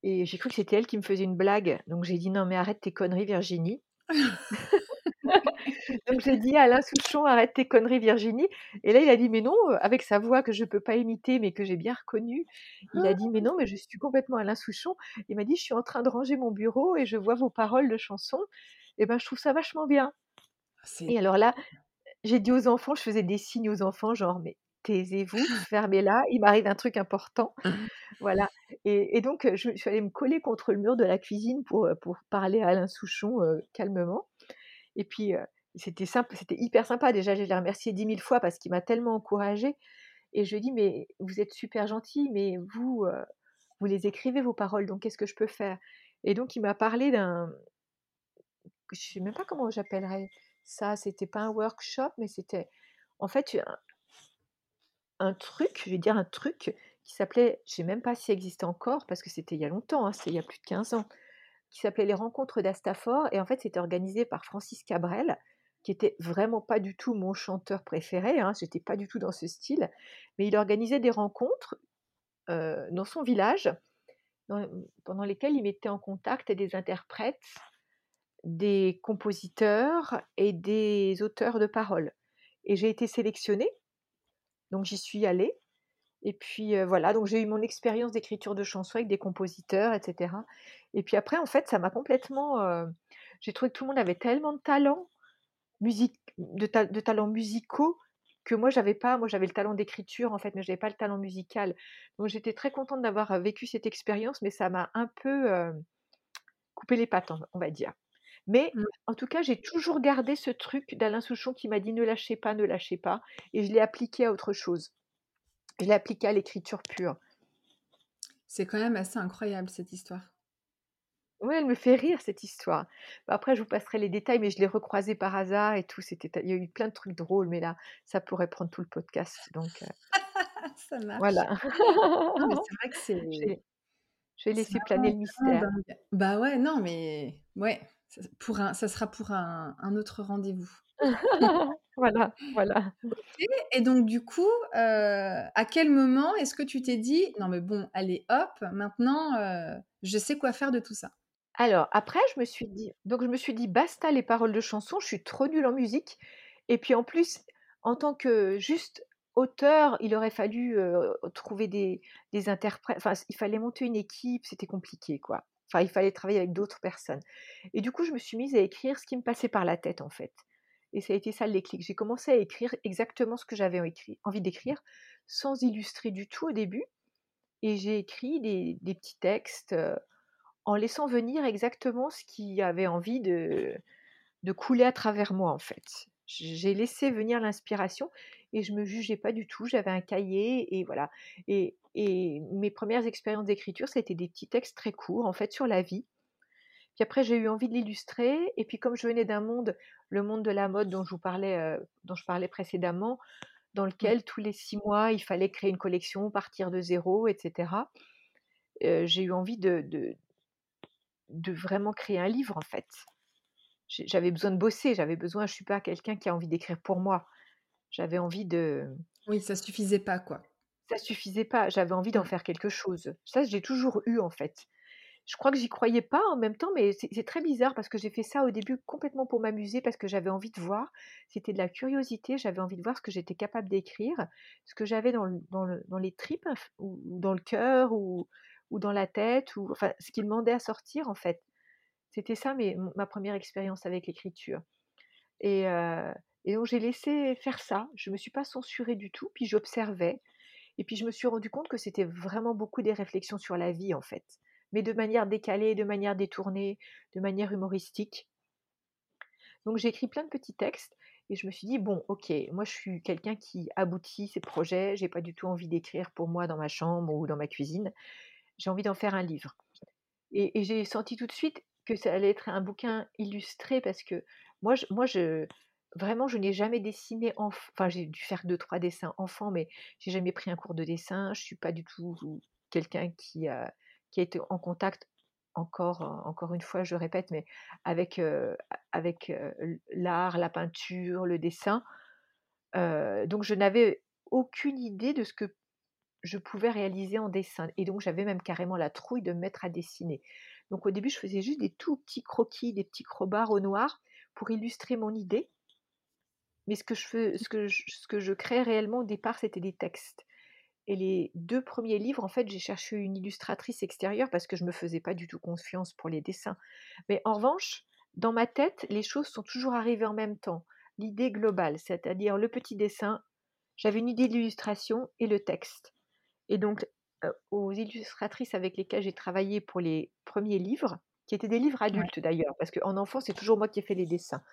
et j'ai cru que c'était elle qui me faisait une blague, donc j'ai dit: «Non mais arrête tes conneries Virginie». Donc j'ai dit à Alain Souchon: «Arrête tes conneries Virginie» et là il a dit: «Mais non», avec sa voix que je peux pas imiter, mais que j'ai bien reconnue, il a dit: «Mais non, mais je suis complètement Alain Souchon». Il m'a dit: «Je suis en train de ranger mon bureau et je vois vos paroles de chansons et ben, je trouve ça vachement bien» C'est et alors là, j'ai dit aux enfants, je faisais des signes aux enfants genre: «Mais taisez-vous, fermez-la, il m'arrive un truc important». Voilà et donc je suis allée me coller contre le mur de la cuisine pour, pour parler à Alain Souchon, calmement et puis, c'était symp c'était hyper sympa. Déjà, je l'ai remercié 10 000 fois parce qu'il m'a tellement encouragée et je lui ai dit: «Mais vous êtes super gentil, mais vous, vous les écrivez vos paroles, donc qu'est-ce que je peux faire?» et donc il m'a parlé d'un je sais même pas comment j'appellerais ça, c'était pas un workshop, mais c'était en fait un un truc, je vais dire un truc qui s'appelait je sais même pas si existe encore parce que c'était il y a longtemps, hein, c'était il y a plus de 15 ans, qui s'appelait les rencontres d'Astafor et en fait, c'était organisé par Francis Cabrel, qui était vraiment pas du tout mon chanteur préféré, hein, j'étais pas du tout dans ce style, mais il organisait des rencontres, heu, dans son village, pendant lesquelles il mettait en contact des interprètes, des compositeurs et des auteurs de paroles. Et j'ai été sélectionnée, donc j'y suis allée et puis, voilà, donc j'ai eu mon expérience d'écriture de chansons avec des compositeurs et cetera et puis après, en fait, ça m'a complètement, j'ai trouvé que tout le monde avait tellement de talent, music de ta de talents musicaux que moi j'avais pas. Moi, j'avais le talent d'écriture, en fait, mais j'avais pas le talent musical. Donc j'étais très contente d'avoir, vécu cette expérience, mais ça m'a un peu, coupé les pattes, on on va dire. Mais mmh. en tout cas, j'ai toujours gardé ce truc d'Alain Souchon qui m'a dit: «Ne lâchez pas, ne lâchez pas» et je l'ai appliqué à autre chose. Je l'ai appliqué à l'écriture pure. C'est quand même assez incroyable cette histoire. Ouais, elle me fait rire cette histoire. Bah, après, je vous passerai les détails, mais je l'ai recroisé par hasard et tout. C'était il y a eu plein de trucs drôles, mais là, ça pourrait prendre tout le podcast, donc heu, Ça marche. voilà. Non, mais c'est vrai que c'est je vais laisser planer le mystère. dingue. Bah, ouais, non, mais ouais, ça pour un ça sera pour un un autre rendez-vous. Voilà, voilà. Et donc du coup, à quel moment est-ce que tu t'es dit: «Non mais bon, allez hop, maintenant, je sais quoi faire de tout ça»? Alors après, je me suis dit donc je me suis dit: «Basta les paroles de chansons, je suis trop nulle en musique» et puis en plus, en tant que juste auteur, il aurait fallu, trouver des des interprètes, enfin, il fallait monter une équipe, c'était compliqué, quoi. Enfin, il fallait travailler avec d'autres personnes et du coup, je me suis mise à écrire ce qui me passait par la tête, en fait et ça a été ça le déclic. J'ai commencé à écrire exactement ce que j'avais envie d'écrire, sans illustrer du tout au début et j'ai écrit des petits textes, heu, en laissant venir exactement ce qui avait envie de de couler à travers moi, en fait. J'ai laissé venir l'inspiration et je me jugeais pas du tout. J'avais un cahier et voilà et et mes premières expériences d'écriture, été des petits textes très courts, en fait, sur la vie. Puis après, j'ai eu envie de l'illustrer et puis comme je venais d'un monde, le monde de la mode dont je vous parlais, dont je parlais précédemment, dans Ouais. lequel tous les 6 mois, il fallait créer une collection, partir de zéro et cetera. Heu, j'ai eu envie de de de vraiment créer un livre, en fait. J'avais besoin de bosser, j'avais besoin je suis pas quelqu'un qui a envie d'écrire pour moi. J'avais envie de Oui, ça suffisait pas, quoi. ça suffisait pas, j'avais envie d'en Mmh. faire quelque chose. Ça, j'ai toujours eu, en fait. Je crois que j'y croyais pas en même temps, mais c'est très bizarre parce que j'ai fait ça au début complètement pour m'amuser, parce que j'avais envie de voir. C'était de la curiosité, j'avais envie de voir ce que j'étais capable d'écrire, ce que j'avais dans le dans le dans les tripes ou ou dans le cœur ou dans la tête ou enfin, ce qui demandait à sortir, en fait. C'était ça mais ma première expérience avec l'écriture et heu et donc j'ai laissé faire ça. Je me suis pas censurée du tout, puis j'observais et puis je me suis rendu compte que c'était vraiment beaucoup des réflexions sur la vie, en fait, mais de manière décalée, de manière détournée, de manière humoristique. Donc j'ai écrit plein de petits textes et je me suis dit: «Bon, OK, moi je suis quelqu'un qui aboutit ses projets, j'ai pas du tout envie d'écrire pour moi dans ma chambre ou dans ma cuisine. J'ai envie d'en faire un livre» et j'ai senti tout de suite que ça allait être un bouquin illustré parce que moi je moi je vraiment je n'ai jamais dessiné enf enfin j'ai dû faire 2-3 dessins enfant, mais j'ai jamais pris un cours de dessin. Je suis pas du tout quelqu'un qui a qui été en contact encore encore une fois, je répète, mais avec, heu, avec, heu, l'art, la peinture, le dessin. Donc je n'avais aucune idée de ce que je pouvais réaliser en dessin et donc j'avais même carrément la trouille de me mettre à dessiner. Donc au début, je faisais juste des tout petits croquis, des petits crobards au noir pour illustrer mon idée. Mais ce que je fais ce que ce réellement au départ, c'était des textes et les 2 premiers livres, en fait, j'ai cherché une illustratrice extérieure parce que je me faisais pas du tout confiance pour les dessins. Mais en revanche, dans ma tête, les choses sont toujours arrivées en même temps. L'idée globale, c'est-à-dire le petit dessin, j'avais une idée d'illustration et le texte et donc aux illustratrices avec lesquelles j'ai travaillé pour les premiers livres, qui étaient des livres Ouais. adultes d'ailleurs, parce qu'en enfant, c'est toujours moi qui ai fait les dessins.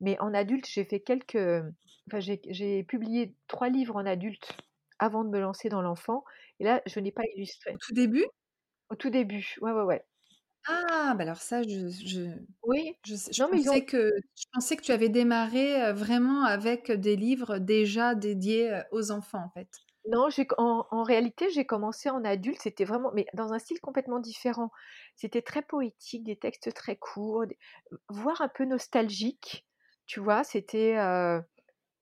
Mais en adulte, j'ai fait quelques enfin j'ai publié 3 livres en adulte avant de me lancer dans l'enfant et là, je n'ai pas Au illustré. tout début? Au tout début, ouais, ouais, ouais. Ah! Bah, alors ça, je je Oui, je je non mais ont pensais que je pensais que tu avais démarré, vraiment avec des livres déjà dédiés, aux enfants, en fait. Non, en en réalité, j'ai commencé en adulte, c'était vraiment mais dans un style complètement différent. C'était très poétique, des textes très courts, des voire un peu nostalgiques, tu vois? C'était,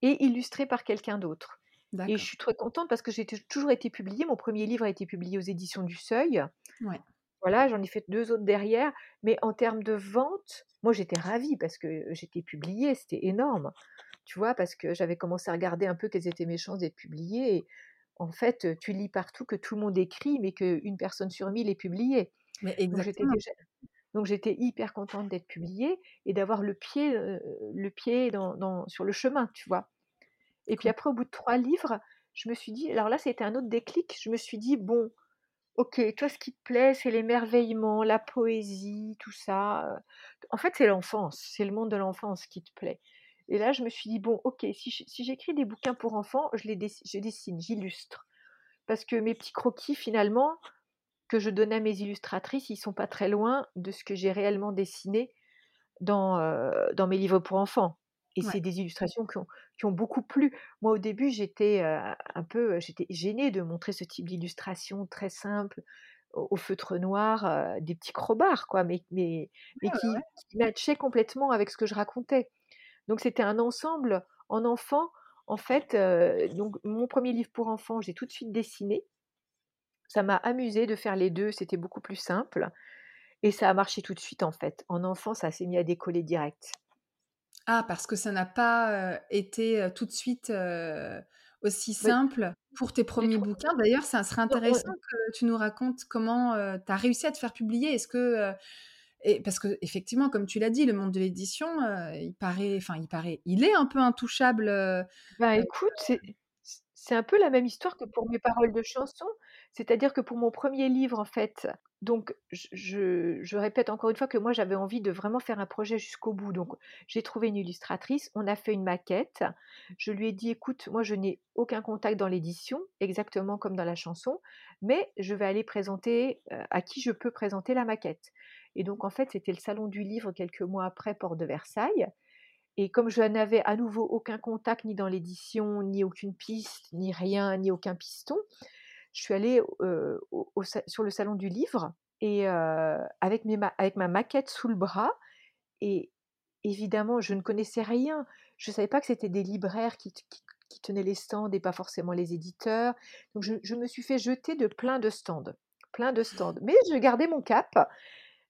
et illustré par quelqu'un d'autre et je suis très contente parce que j'ai toujours été publiée. Mon 1er livre a été publié aux éditions du Seuil. Ouais. Voilà, j'en ai fait 2 autres derrière, mais en termes de vente, moi j'étais ravie parce que j'étais publiée, c'était énorme, tu vois? Parce que j'avais commencé à regarder un peu quelles étaient mes chances d'être publiée et en fait, tu lis partout que tout le monde écrit, mais qu'1 personne sur 1000 est publiée. Mais Donc j'étais exactement. déjà donc j'étais hyper contente d'être publiée et d'avoir le pied, le pied dans dans sur le chemin, tu vois? Et puis après, au bout de 3 livres, je me suis dit alors là, c'était un autre déclic, je me suis dit: «Bon, OK, toi ce qui te plaît, c'est l'émerveillement, la poésie, tout ça, en fait, c'est l'enfance, c'est le monde de l'enfance qui te plaît» et là, je me suis dit: «Bon, OK, si j'écris des bouquins pour enfants, je les je dessine, j'illustre» parce que mes petits croquis finalement, que je donnais à mes illustratrices, ils sont pas très loin de ce que j'ai réellement dessiné dans mes livres pour enfants et Ouais. c'est des illustrations qui ont qui ont beaucoup plu. Moi, au début, j'étais, heu, un peu, j'étais gênée de montrer ce type d'illustration très simple au au feutre noir, heu, des petits crobards quoi, mais mais Ouais, mais ouais, qui ouais. qui matchaient complètement avec ce que je racontais. Donc c'était un ensemble en enfant, en fait, donc mon 1er livre pour enfants, j'ai tout de suite dessiné. Ça m'a amusée de faire les 2, c'était beaucoup plus simple et ça a marché tout de suite, en fait. En enfant, ça s'est mis à décoller direct. Ah, parce que ça n'a pas, été, tout de suite, aussi Oui. simple pour tes premiers bouquins. D'ailleurs, ça serait intéressant que tu nous racontes comment, tu as réussi à te faire publier. Est-ce que, et parce qu'effectivement, comme tu l'as dit, le monde de l'édition, il paraît enfin, il paraît, il est un peu intouchable, Bah, écoute, c c'est un peu la même histoire que pour mes paroles de chansons. C'est-à-dire que pour mon 1er livre, en fait, donc je répète encore une fois que moi, j'avais envie de vraiment faire un projet jusqu'au bout. Donc j'ai trouvé une illustratrice, on a fait une maquette. Je lui ai dit: «Écoute, moi, je n'ai aucun contact dans l'édition, exactement comme dans la chanson, mais je vais aller présenter, heu, à qui je peux présenter la maquette» et donc en fait, c'était le salon du livre quelques mois après, porte de Versailles et comme je n'avais à nouveau aucun contact ni dans l'édition, ni aucune piste, ni rien, ni aucun piston, je suis allée, au sur le salon du livre et avec ma maquette sous le bras et évidemment, je ne connaissais rien. Je savais pas que c'était des libraires qui tenaient les stands et pas forcément les éditeurs. Donc je je me suis fait jeter de plein de stands, plein de stands, mais je gardais mon cap.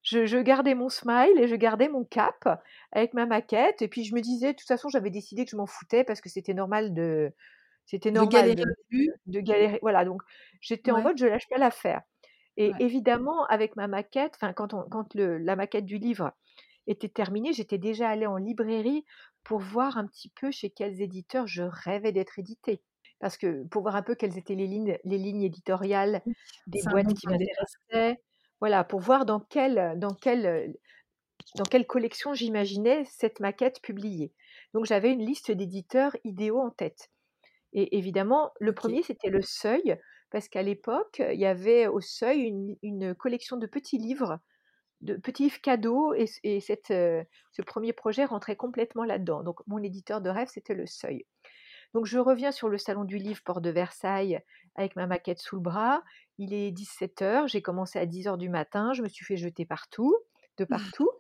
Je je gardais mon smile et je gardais mon cap avec ma maquette et puis je me disais: «De toute façon, j'avais décidé que je m'en foutais parce que c'était normal de c'était De normal galérer de au début? de galérer». Voilà, donc j'étais en mode: «Je lâche pas l'affaire» Et Ouais. évidemment, avec ma maquette, enfin, quand on quand le la maquette du livre était terminée, j'étais déjà allée en librairie pour voir un petit peu chez quels éditeurs je rêvais d'être éditée. Parce que pour voir un peu quelles étaient les lignes les lignes éditoriales des bon boîtes qui de m'intéressaient. Voilà, pour voir dans quelle, dans quelle, dans quelle collection j'imaginais cette maquette publiée. Donc j'avais une liste d'éditeurs idéaux en tête. Et évidemment, le premier c'était Le Seuil, parce qu'à l'époque, il y avait au Seuil une une collection de petits livres, de petits livres cadeaux et c et cette, heu, ce premier projet rentrait complètement là-dedans. Donc mon éditeur de rêve, c'était Le Seuil. Donc je reviens sur le salon du livre, porte de Versailles, avec ma maquette sous le bras. Il est 17:00, j'ai commencé à 10:00 du matin, je me suis fait jeter partout de partout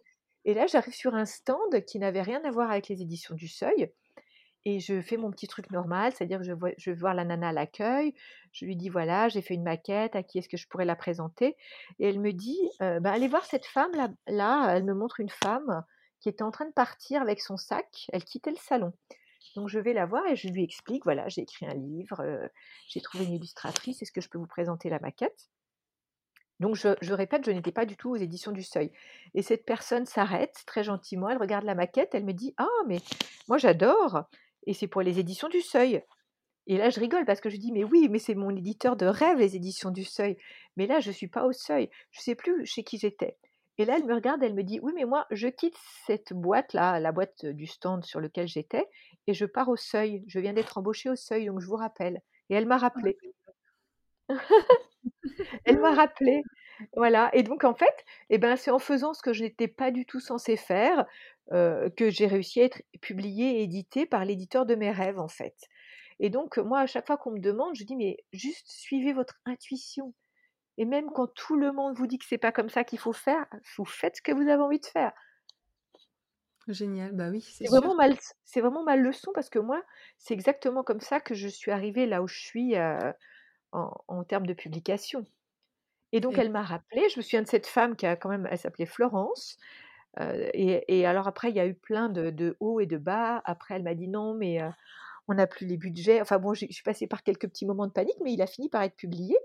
et là, j'arrive sur un stand qui n'avait rien à voir avec les éditions du Seuil et je fais mon petit truc normal, c'est-à-dire que je vais voir la nana à l'accueil, je lui dis: «Voilà, j'ai fait une maquette, à qui est-ce que je pourrais la présenter?» et elle me dit: «Heu, bah, allez voir cette femme là là», elle me montre une femme qui était en train de partir avec son sac, elle quittait le salon. Donc je vais la voir et je lui explique: «Voilà, j'ai écrit un livre, j'ai trouvé une illustratrice, est-ce que je peux vous présenter la maquette?» donc je répète, je n'étais pas du tout aux éditions du Seuil et cette personne s'arrête très gentiment, elle regarde la maquette, elle me dit: «Ah mais moi j'adore et c'est pour les éditions du Seuil» et là je rigole parce que je dis: «Mais oui, mais c'est mon éditeur de rêve les éditions du Seuil, mais là je suis pas au Seuil». Je sais plus chez qui j'étais et là elle me regarde, elle me dit: «Oui, mais moi je quitte cette boîte-là, la boîte du stand sur lequel j'étais et je pars au Seuil. Je viens d'être embauchée au Seuil, donc je vous rappelle» et elle m'a Ah rappelée. d'accord. Elle m'a rappelée, voilà et donc en fait et ben, c'est en faisant ce que je n'étais pas du tout censée faire, que j'ai réussi à être publiée et éditée par l'éditeur de mes rêves, en fait et donc moi, à chaque fois qu'on me demande, je dis: «Mais juste suivez votre intuition et même quand tout le monde vous dit que c'est pas comme ça qu'il faut faire, vous faites ce que vous avez envie de faire». Génial, bah oui, c'est vraiment ma c'est vraiment ma leçon parce que moi, c'est exactement comme ça que je suis arrivée là où je suis, en termes de publication et donc Et elle m'a rappelée, je me souviens de cette femme qui a quand même elle s'appelait Florence, et et alors après il y a eu plein de de hauts et de bas. Après elle m'a dit: «Non mais on n'a plus les budgets». Enfin bon, je suis passée par quelques petits moments de panique, mais il a fini par être publié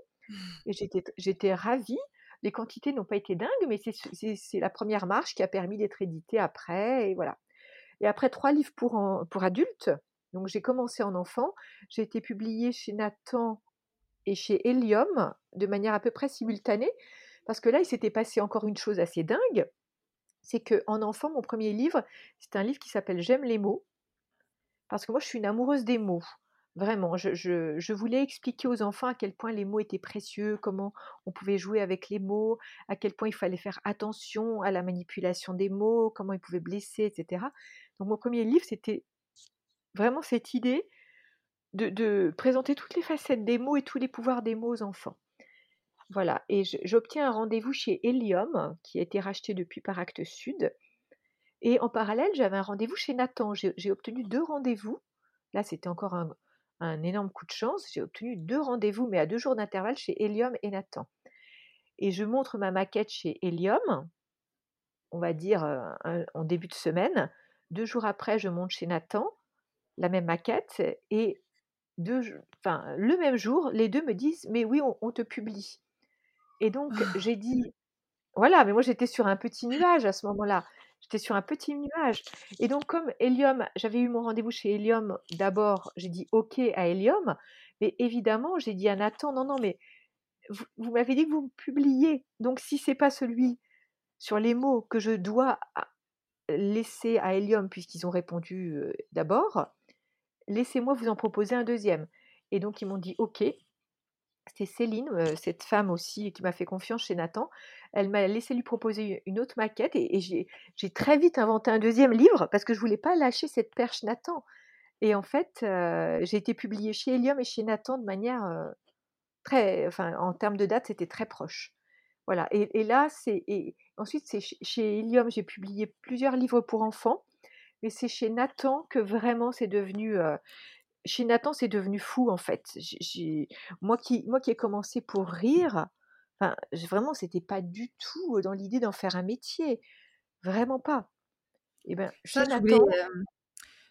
et j'étais ravie. Les quantités n'ont pas été dingues, mais c'est ce c'est c'est la 1re marche qui a permis d'être éditée après et voilà et après 3 livres pour en pour adultes, donc j'ai commencé en enfant, j'ai été publiée chez Nathan chez Helium de manière à peu près simultanée parce que là, il s'était passé encore une chose assez dingue, c'est qu'en enfant, mon 1er livre, c'est un livre qui s'appelle «J'aime les mots» parce que moi je suis une amoureuse des mots. Vraiment, je je voulais expliquer aux enfants à quel point les mots étaient précieux, comment on pouvait jouer avec les mots, à quel point il fallait faire attention à la manipulation des mots, comment ils pouvaient blesser et cetera. Donc mon 1er livre, c'était vraiment cette idée de présenter toutes les facettes des mots et tous les pouvoirs des mots aux enfants. Voilà et j'obtiens un rendez-vous chez Helium, qui a été racheté depuis par Actes Sud et en parallèle, j'avais un rendez-vous chez Nathan. J'ai obtenu 2 rendez-vous. Là, c'était encore un énorme coup de chance. J'ai obtenu 2 rendez-vous, mais à 2 jours d'intervalle chez Helium et Nathan et je montre ma maquette chez Helium on va dire, un en début de semaine. 2 jours après, je monte chez Nathan, la même maquette et 2 j enfin, le même jour, les 2 me disent: «Mais oui, on on te publie» et donc j'ai dit voilà, mais moi j'étais sur un petit nuage à ce moment-là. J'étais sur un petit nuage. Et donc comme Helium j'avais eu mon rendez-vous chez Helium d'abord, j'ai dit: «OK» à Helium, mais évidemment, j'ai dit à Nathan: «Non, non, mais vous vous m'avez dit que vous me publiez, donc si c'est pas celui sur les mots que je dois a laisser à Helium puisqu'ils ont répondu, d'abord, laissez-moi vous en proposer un 2e» et donc ils m'ont dit: «OK». C'était Céline, heu, cette femme aussi qui m'a fait confiance chez Nathan. Elle m'a laissé lui proposer une autre maquette et j'ai très vite inventé un 2e livre parce que je voulais pas lâcher cette perche Nathan et en fait, heu, j'ai été publiée chez Helium et chez Nathan de manière, heu, très enfin, en termes de date, c'était très proche. Voilà et là, c'est ensuite c'est ch chez Helium, j'ai publié plusieurs livres pour enfants, mais c'est chez Nathan que vraiment c'est devenu, chez Nathan, c'est devenu fou, en fait. J'ai moi qui moi qui ai commencé pour rire, enfin, vraiment, c'était pas du tout dans l'idée d'en faire un métier, vraiment pas et ben, Ça, chez je voulais, Nathan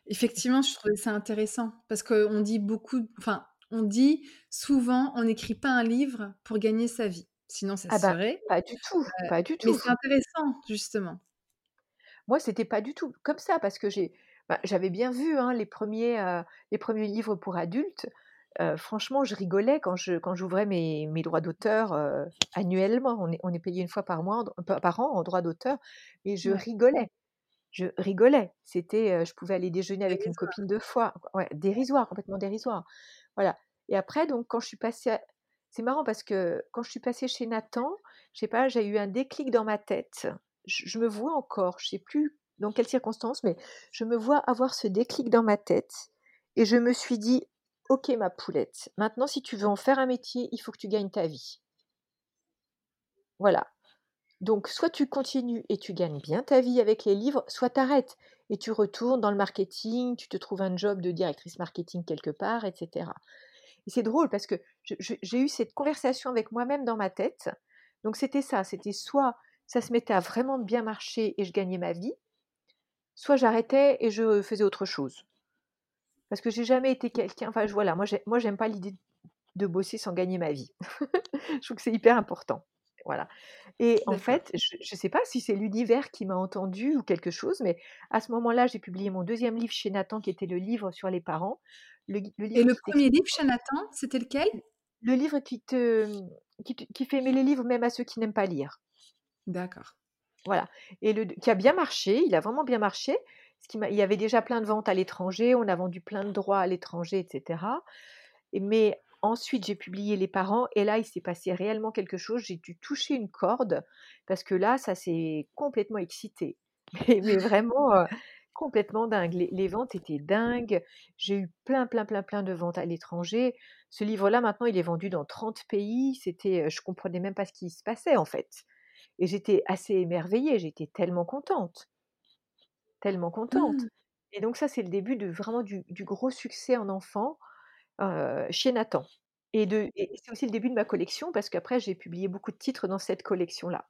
effectivement, je trouvais ça intéressant parce qu'on dit beaucoup enfin, on dit souvent: «On n'écrit pas un livre pour gagner sa vie». Sinon, ça Ah bah, ferait. pas du tout, pas du mais tout. c'est intéressant, justement. Moi, c'était pas du tout comme ça parce que j'ai bah, j'avais bien vu, hein, les premiers, heu, les premiers livres pour adultes. Heu, franchement, je rigolais quand je quand j'ouvrais mes mes droits d'auteur, heu, annuellement. On est on est payé une fois par mois par an en droits d'auteur et je Ouais. rigolais. Je rigolais. C'était, je pouvais aller déjeuner avec une copine 2 fois. Ouais, dérisoire, complètement dérisoire. Voilà et après donc quand je suis passée à c'est marrant parce que quand je suis passée chez Nathan, je sais pas, j'ai eu un déclic dans ma tête. Je me vois encore, je sais plus dans quelles circonstances, mais je me vois avoir ce déclic dans ma tête et je me suis dit: «OK ma poulette, maintenant si tu veux en faire un métier, il faut que tu gagnes ta vie». Voilà. Donc soit tu continues et tu gagnes bien ta vie avec les livres, soit tu arrêtes et tu retournes dans le marketing, tu te trouves un job de directrice marketing quelque part et cetera et c'est drôle parce que j'ai eu cette conversation avec moi-même dans ma tête. Donc c'était ça, c'était soit ça se mettait à vraiment bien marcher et je gagnais ma vie soit j'arrêtais et je faisais autre chose. Parce que j'ai jamais été quelqu'un enfin, voilà, moi j'ai moi j'aime pas l'idée de bosser sans gagner ma vie. Je trouve que c'est hyper important. Voilà et en fait, je je sais pas si c'est l'univers qui m'a entendue ou quelque chose, mais à ce moment-là, j'ai publié mon 2e livre chez Nathan qui était le livre sur les parents. Le Et le 1er livre chez Nathan, c'était lequel? le livre qui te, qui te qui fait aimer les livres même à ceux qui n'aiment pas lire. D'accord. Voilà et le qui a bien marché, il a vraiment bien marché. Il y avait déjà plein de ventes à l'étranger, on a vendu plein de droits à l'étranger et cetera et mais ensuite, j'ai publié Les Parents et là, il s'est passé réellement quelque chose. J'ai dû toucher une corde parce que là, ça s'est complètement excité. Mais vraiment, heu, complètement dingue. Les ventes étaient dingues. J'ai eu plein, plein, plein, plein de ventes à l'étranger. Ce livre-là, maintenant, il est vendu dans 30 pays. C'était, heu, je comprenais même pas ce qui se passait, en fait et j'étais assez émerveillée, j'étais tellement contente tellement contente Mmh. et donc ça, c'est le début de vraiment du du gros succès en enfant, chez Nathan et de et c'est aussi le début de ma collection parce qu'après j'ai publié beaucoup de titres dans cette collection-là.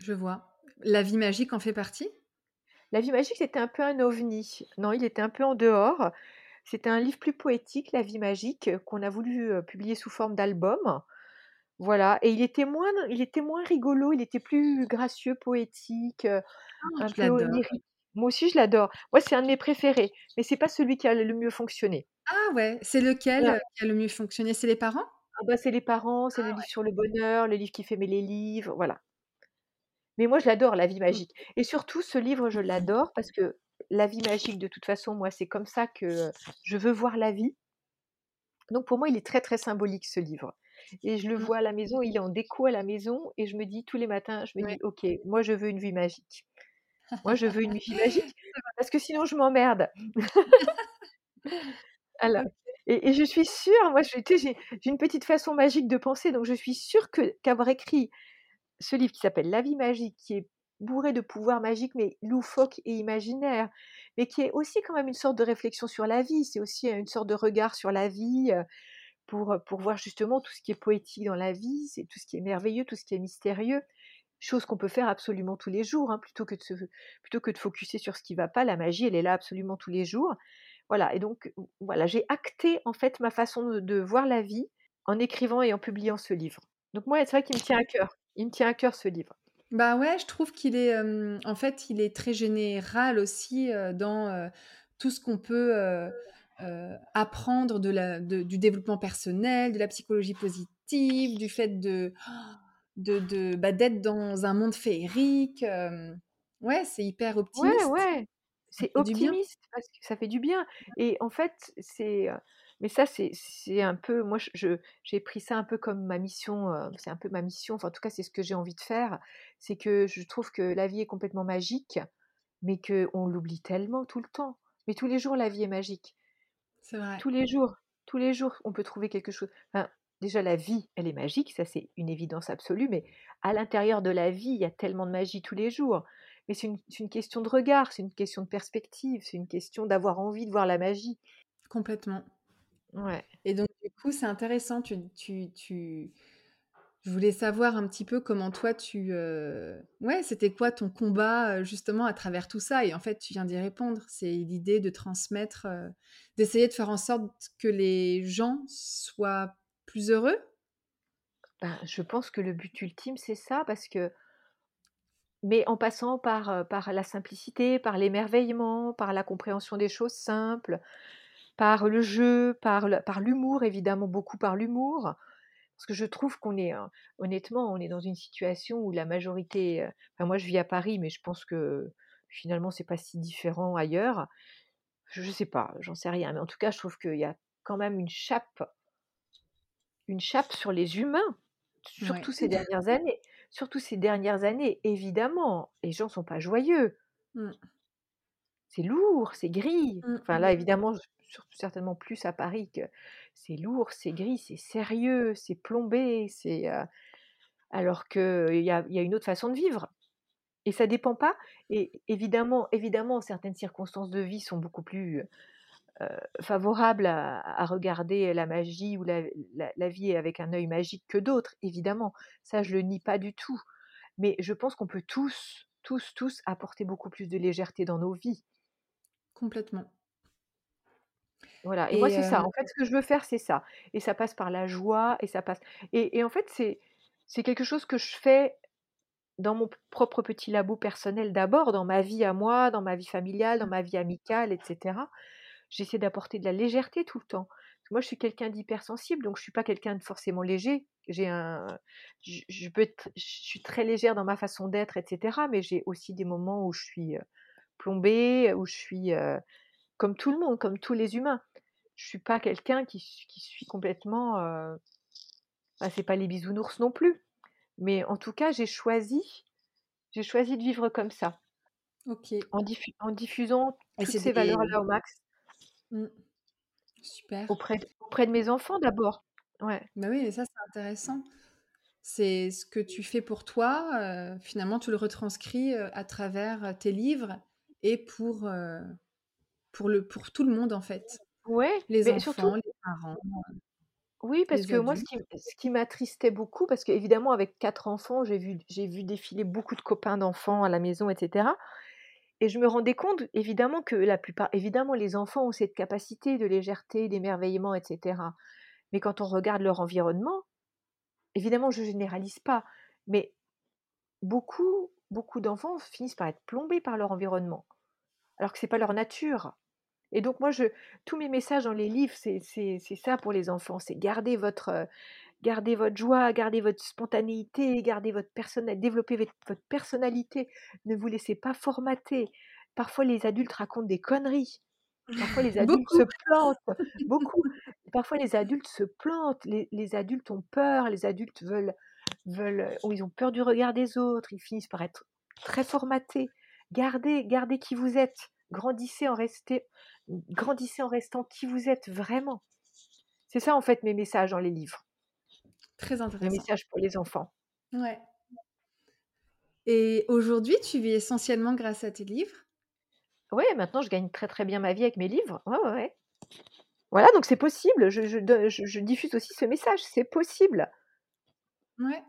Je vois. La vie magique en fait partie? La vie magique, c'était un peu un ovni. Non, il était un peu en dehors. C'était un livre plus poétique, La vie magique, qu'on a voulu, publier sous forme d'album. Voilà et il était moins il était moins rigolo, il était plus gracieux, poétique, Oh, un je peu l'adore. onirique. Moi aussi, je l'adore. Moi, c'est un de mes préférés, mais c'est pas celui qui a le mieux fonctionné. Ah ouais, c'est lequel, Voilà. qui a le mieux fonctionné? C'est Les Parents? Ah bah, c'est Les Parents, Ah c'est le livre ouais. sur le bonheur, le livre qui fait aimer les livres, voilà. Mais moi, je l'adore, La vie OK. magique et surtout ce livre, je l'adore parce que la vie magique, de toute façon, moi, c'est comme ça que je veux voir la vie. Donc pour moi, il est très, très symbolique ce livre et je le Mmh. vois à la maison, il est en déco à la maison et je me dis tous les matins, je me Ouais. dis: «OK, moi, je veux une vie magique. Moi, je veux une vie magique parce que sinon je m'emmerde». Alors OK. et et je suis sûre, moi, j'ai une petite façon magique de penser, donc je suis sûre que qu'avoir écrit ce livre qui s'appelle La vie magique, qui est bourré de pouvoirs magiques, mais loufoques et imaginaires, mais qui est aussi quand même une sorte de réflexion sur la vie. C'est aussi, une sorte de regard sur la vie, pour, pour voir justement tout ce qui est poétique dans la vie, c'est tout ce qui est merveilleux, tout ce qui est mystérieux. Chose qu'on peut faire absolument tous les jours, hein, plutôt que de se plutôt que de focuser sur ce qui va pas, la magie, elle est là absolument tous les jours. Voilà et donc voilà, j'ai acté, en fait, ma façon de de voir la vie en écrivant et en publiant ce livre. Donc moi, c'est vrai qu'il me tient à cœur. Il me tient à cœur ce livre. Bah ouais, je trouve qu'il est, en fait, il est très général aussi, dans, tout ce qu'on peut, heu, apprendre de la de du développement personnel, de la psychologie positive, du fait de de de bah, d'être dans un monde féerique, hem, ouais, c'est hyper Ouais, optimiste. ouais, Ça c'est optimiste parce que ça fait du bien et en fait, c'est, heu mais ça, c'est c'est un peu moi, je j'ai pris ça un peu comme ma mission, heu, c'est un peu ma mission, enfin, en tout cas, c'est ce que j'ai envie de faire. C'est que je trouve que la vie est complètement magique, mais qu'on l'oublie tellement tout le temps. Mais tous les jours, la vie est magique. C'est vrai. Tous les jours, tous les jours, on peut trouver quelque chose. Enfin, déjà la vie, elle est magique, ça c'est une évidence absolue, mais à l'intérieur de la vie, il y a tellement de magie tous les jours. Mais c'est une c'est une question de regard, c'est une question de perspective, c'est une question d'avoir envie de voir la magie. Complètement. Ouais. Et donc du coup, c'est intéressant, tu tu tu je voulais savoir un petit peu comment toi tu, heu ouais, c'était quoi ton combat, heu, justement à travers tout ça? Et en fait, tu viens d'y répondre. C'est l'idée de transmettre, heu, d'essayer de faire en sorte que les gens soient plus heureux? Ben, je pense que le but ultime, c'est ça, parce que mais en passant par, par la simplicité, par l'émerveillement, par la compréhension des choses simples, par le jeu, par l'humour, évidemment, beaucoup par l'humour. Parce que je trouve qu'on est, heu, honnêtement, on est dans une situation où la majorité, heu enfin moi je vis à Paris, mais je pense que finalement c'est pas si différent ailleurs. Je je sais pas, j'en sais rien, mais en tout cas, je trouve qu'il y a quand même une chape une chape sur les humains, Ouais. surtout ces dernières années. Surtout ces dernières années, évidemment, les gens sont pas joyeux. Mmh. C'est lourd, c'est gris. Mmh Enfin mh. là, évidemment, surtout certainement plus à Paris que c'est lourd, c'est gris, c'est sérieux, c'est plombé, c'est, heu alors qu'il y a il y a une autre façon de vivre et ça dépend pas et évidemment évidemment, certaines circonstances de vie sont beaucoup plus, heu, favorables à regarder la magie ou la la la vie avec un œil magique que d'autres, évidemment. Ça, je le nie pas du tout. Mais je pense qu'on peut tous, tous, tous apporter beaucoup plus de légèreté dans nos vies. Complètement. Voilà et moi, Et c'est ça. En fait, ce que je veux faire, c'est ça et ça passe par la joie et ça passe et et en fait, c'est c'est quelque chose que je fais dans mon propre petit labo personnel d'abord, dans ma vie à moi, dans ma vie familiale, dans Mmh. ma vie amicale et cetera. J'essaie d'apporter de la légèreté tout le temps. Moi, je suis quelqu'un d'hypersensible, donc je suis pas quelqu'un de forcément léger. J'ai un je je peux être je suis très légère dans ma façon d'être et cetera, mais j'ai aussi des moments où je suis, plombée, où je suis, comme tout le monde, comme tous les humains. Je suis pas quelqu'un qui qui suis complètement, heu bah, c'est pas les bisounours non plus, mais en tout cas, j'ai choisi j'ai choisi de vivre comme ça OK. en diffu en diffusant Et toutes ces valeurs-là au max. Mmh. Super. Auprès de mes enfants d'abord. Ouais. Bah oui et ça, c'est intéressant. C'est ce que tu fais pour toi, heu, finalement, tu le retranscris, heu, à travers tes livres et pour, pour le pour tout le monde, en fait. Ouais, Les surtout enfants, les parents, Oui, parce les que moi, ce qui ce qui m'attristait beaucoup, parce qu'évidemment, avec 4 enfants, j'ai vu j'ai vu défiler beaucoup de copains d'enfants à la maison et cetera. Et je me rendais compte, évidemment, que la plupart évidemment, les enfants ont cette capacité de légèreté, d'émerveillement et cetera, mais quand on regarde leur environnement, évidemment, je généralise pas, mais beaucoup, beaucoup d'enfants finissent par être plombés par leur environnement, alors que c'est pas leur nature et donc moi, je tous mes messages dans les livres, c'est ça pour les enfants, c'est garder votre, heu, garder votre joie, garder votre spontanéité, garder votre personnal développer votre personnalité. Ne vous laissez pas formater. Parfois, les adultes racontent des conneries. Parfois, les adultes se plantent, beaucoup. Parfois, les adultes se plantent, les les adultes ont peur, les adultes veulent veulent ou ils ont peur du regard des autres, ils finissent par être très formatés. Gardez gardez qui vous êtes, grandissez en rester grandissez en restant qui vous êtes vraiment. C'est ça, en fait, mes messages dans les livres. Très Mes intéressant. messages pour les enfants. Ouais. Et aujourd'hui, tu vis essentiellement grâce à tes livres? Ouais, maintenant, je gagne très, très bien ma vie avec mes livres. Ouais, ouais, ouais. Voilà, donc c'est possible, je je de je je diffuse aussi ce message, c'est possible. Ouais.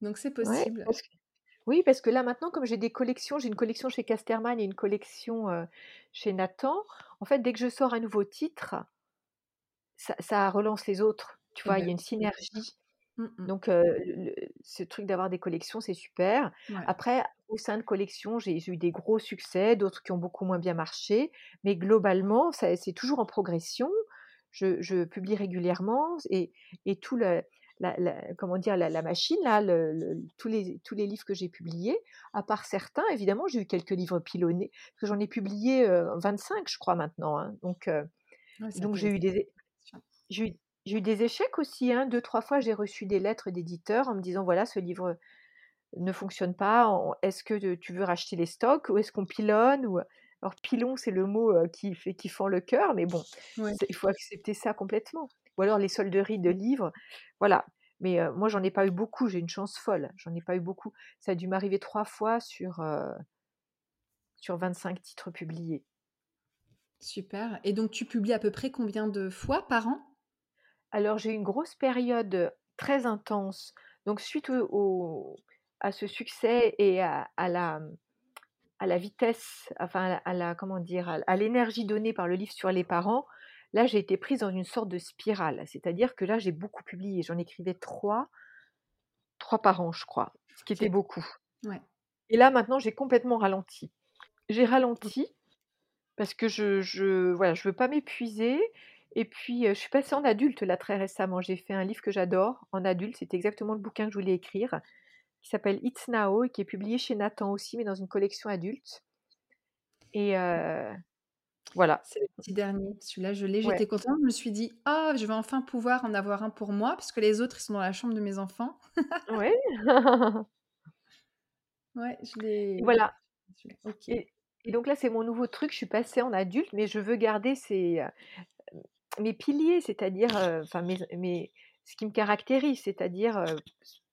Donc c'est Ouais, possible. parce que oui, parce que là, maintenant, comme j'ai des collections, j'ai une collection chez Casterman et une collection, chez Nathan. En fait, dès que je sors un nouveau titre ça ça relance les autres, tu vois? Il y a une oui. synergie. Mmh mh. Donc le ce truc d'avoir des collections, c'est super. Ouais. Après, au sein de collections, j'ai eu des gros succès, d'autres qui ont beaucoup moins bien marché, mais globalement, c'est toujours en progression. Je je publie régulièrement et et tout le la la comment dire? La la machine là, le le tous les tous les livres que j'ai publiés, à part certains, évidemment, j'ai eu quelques livres pilonnés, parce que j'en ai publié, heu, 25 je crois maintenant, hein, donc Ouais, j'ai eu des é j'ai eu j'ai eu des échecs aussi, hein. 2-3 fois, j'ai reçu des lettres d'éditeurs en me disant: «Voilà, ce livre ne fonctionne pas, est-ce que tu veux racheter les stocks ou est-ce qu'on pilonne?» ou alors pilon, c'est le mot, heu, qui fait qui fend le cœur, mais bon, Ouais. il faut accepter ça complètement. Ou alors les solderies de livres, voilà. Mais heu, moi, j'en ai pas eu beaucoup, j'ai une chance folle, j'en ai pas eu beaucoup. Ça a dû m'arriver 3 fois sur, heu sur 25 titres publiés. Super et donc tu publies à peu près combien de fois par an? Alors j'ai eu une grosse période très intense, donc suite au au à ce succès et à à la à la vitesse, enfin à la à la comment dire? À l'énergie donnée par le livre sur les parents, là, j'ai été prise dans une sorte de spirale. C'est-à-dire que là, j'ai beaucoup publié. J'en écrivais trois, trois par an, je crois, ce qui était beaucoup. Ouais. Et là, maintenant, j'ai complètement ralenti. J'ai ralenti parce que je, je, voilà, je veux pas m'épuiser. Et puis, je suis passée en adulte là très récemment. J'ai fait un livre que j'adore en adulte. C'était exactement le bouquin que je voulais écrire, qui s'appelle It's Now et qui est publié chez Nathan aussi, mais dans une collection adulte. Et voilà. C'est le petit dernier. Celui-là, je l'ai. J'étais contente. Je me suis dit, ah, je vais enfin pouvoir en avoir un pour moi, parce que les autres, ils sont dans la chambre de mes enfants. Oui. ouais, je l'ai. Voilà. Et, donc là, c'est mon nouveau truc. Je suis passée en adulte, mais je veux garder ces, mes piliers, c'est-à-dire, enfin, mes, ce qui me caractérise, c'est-à-dire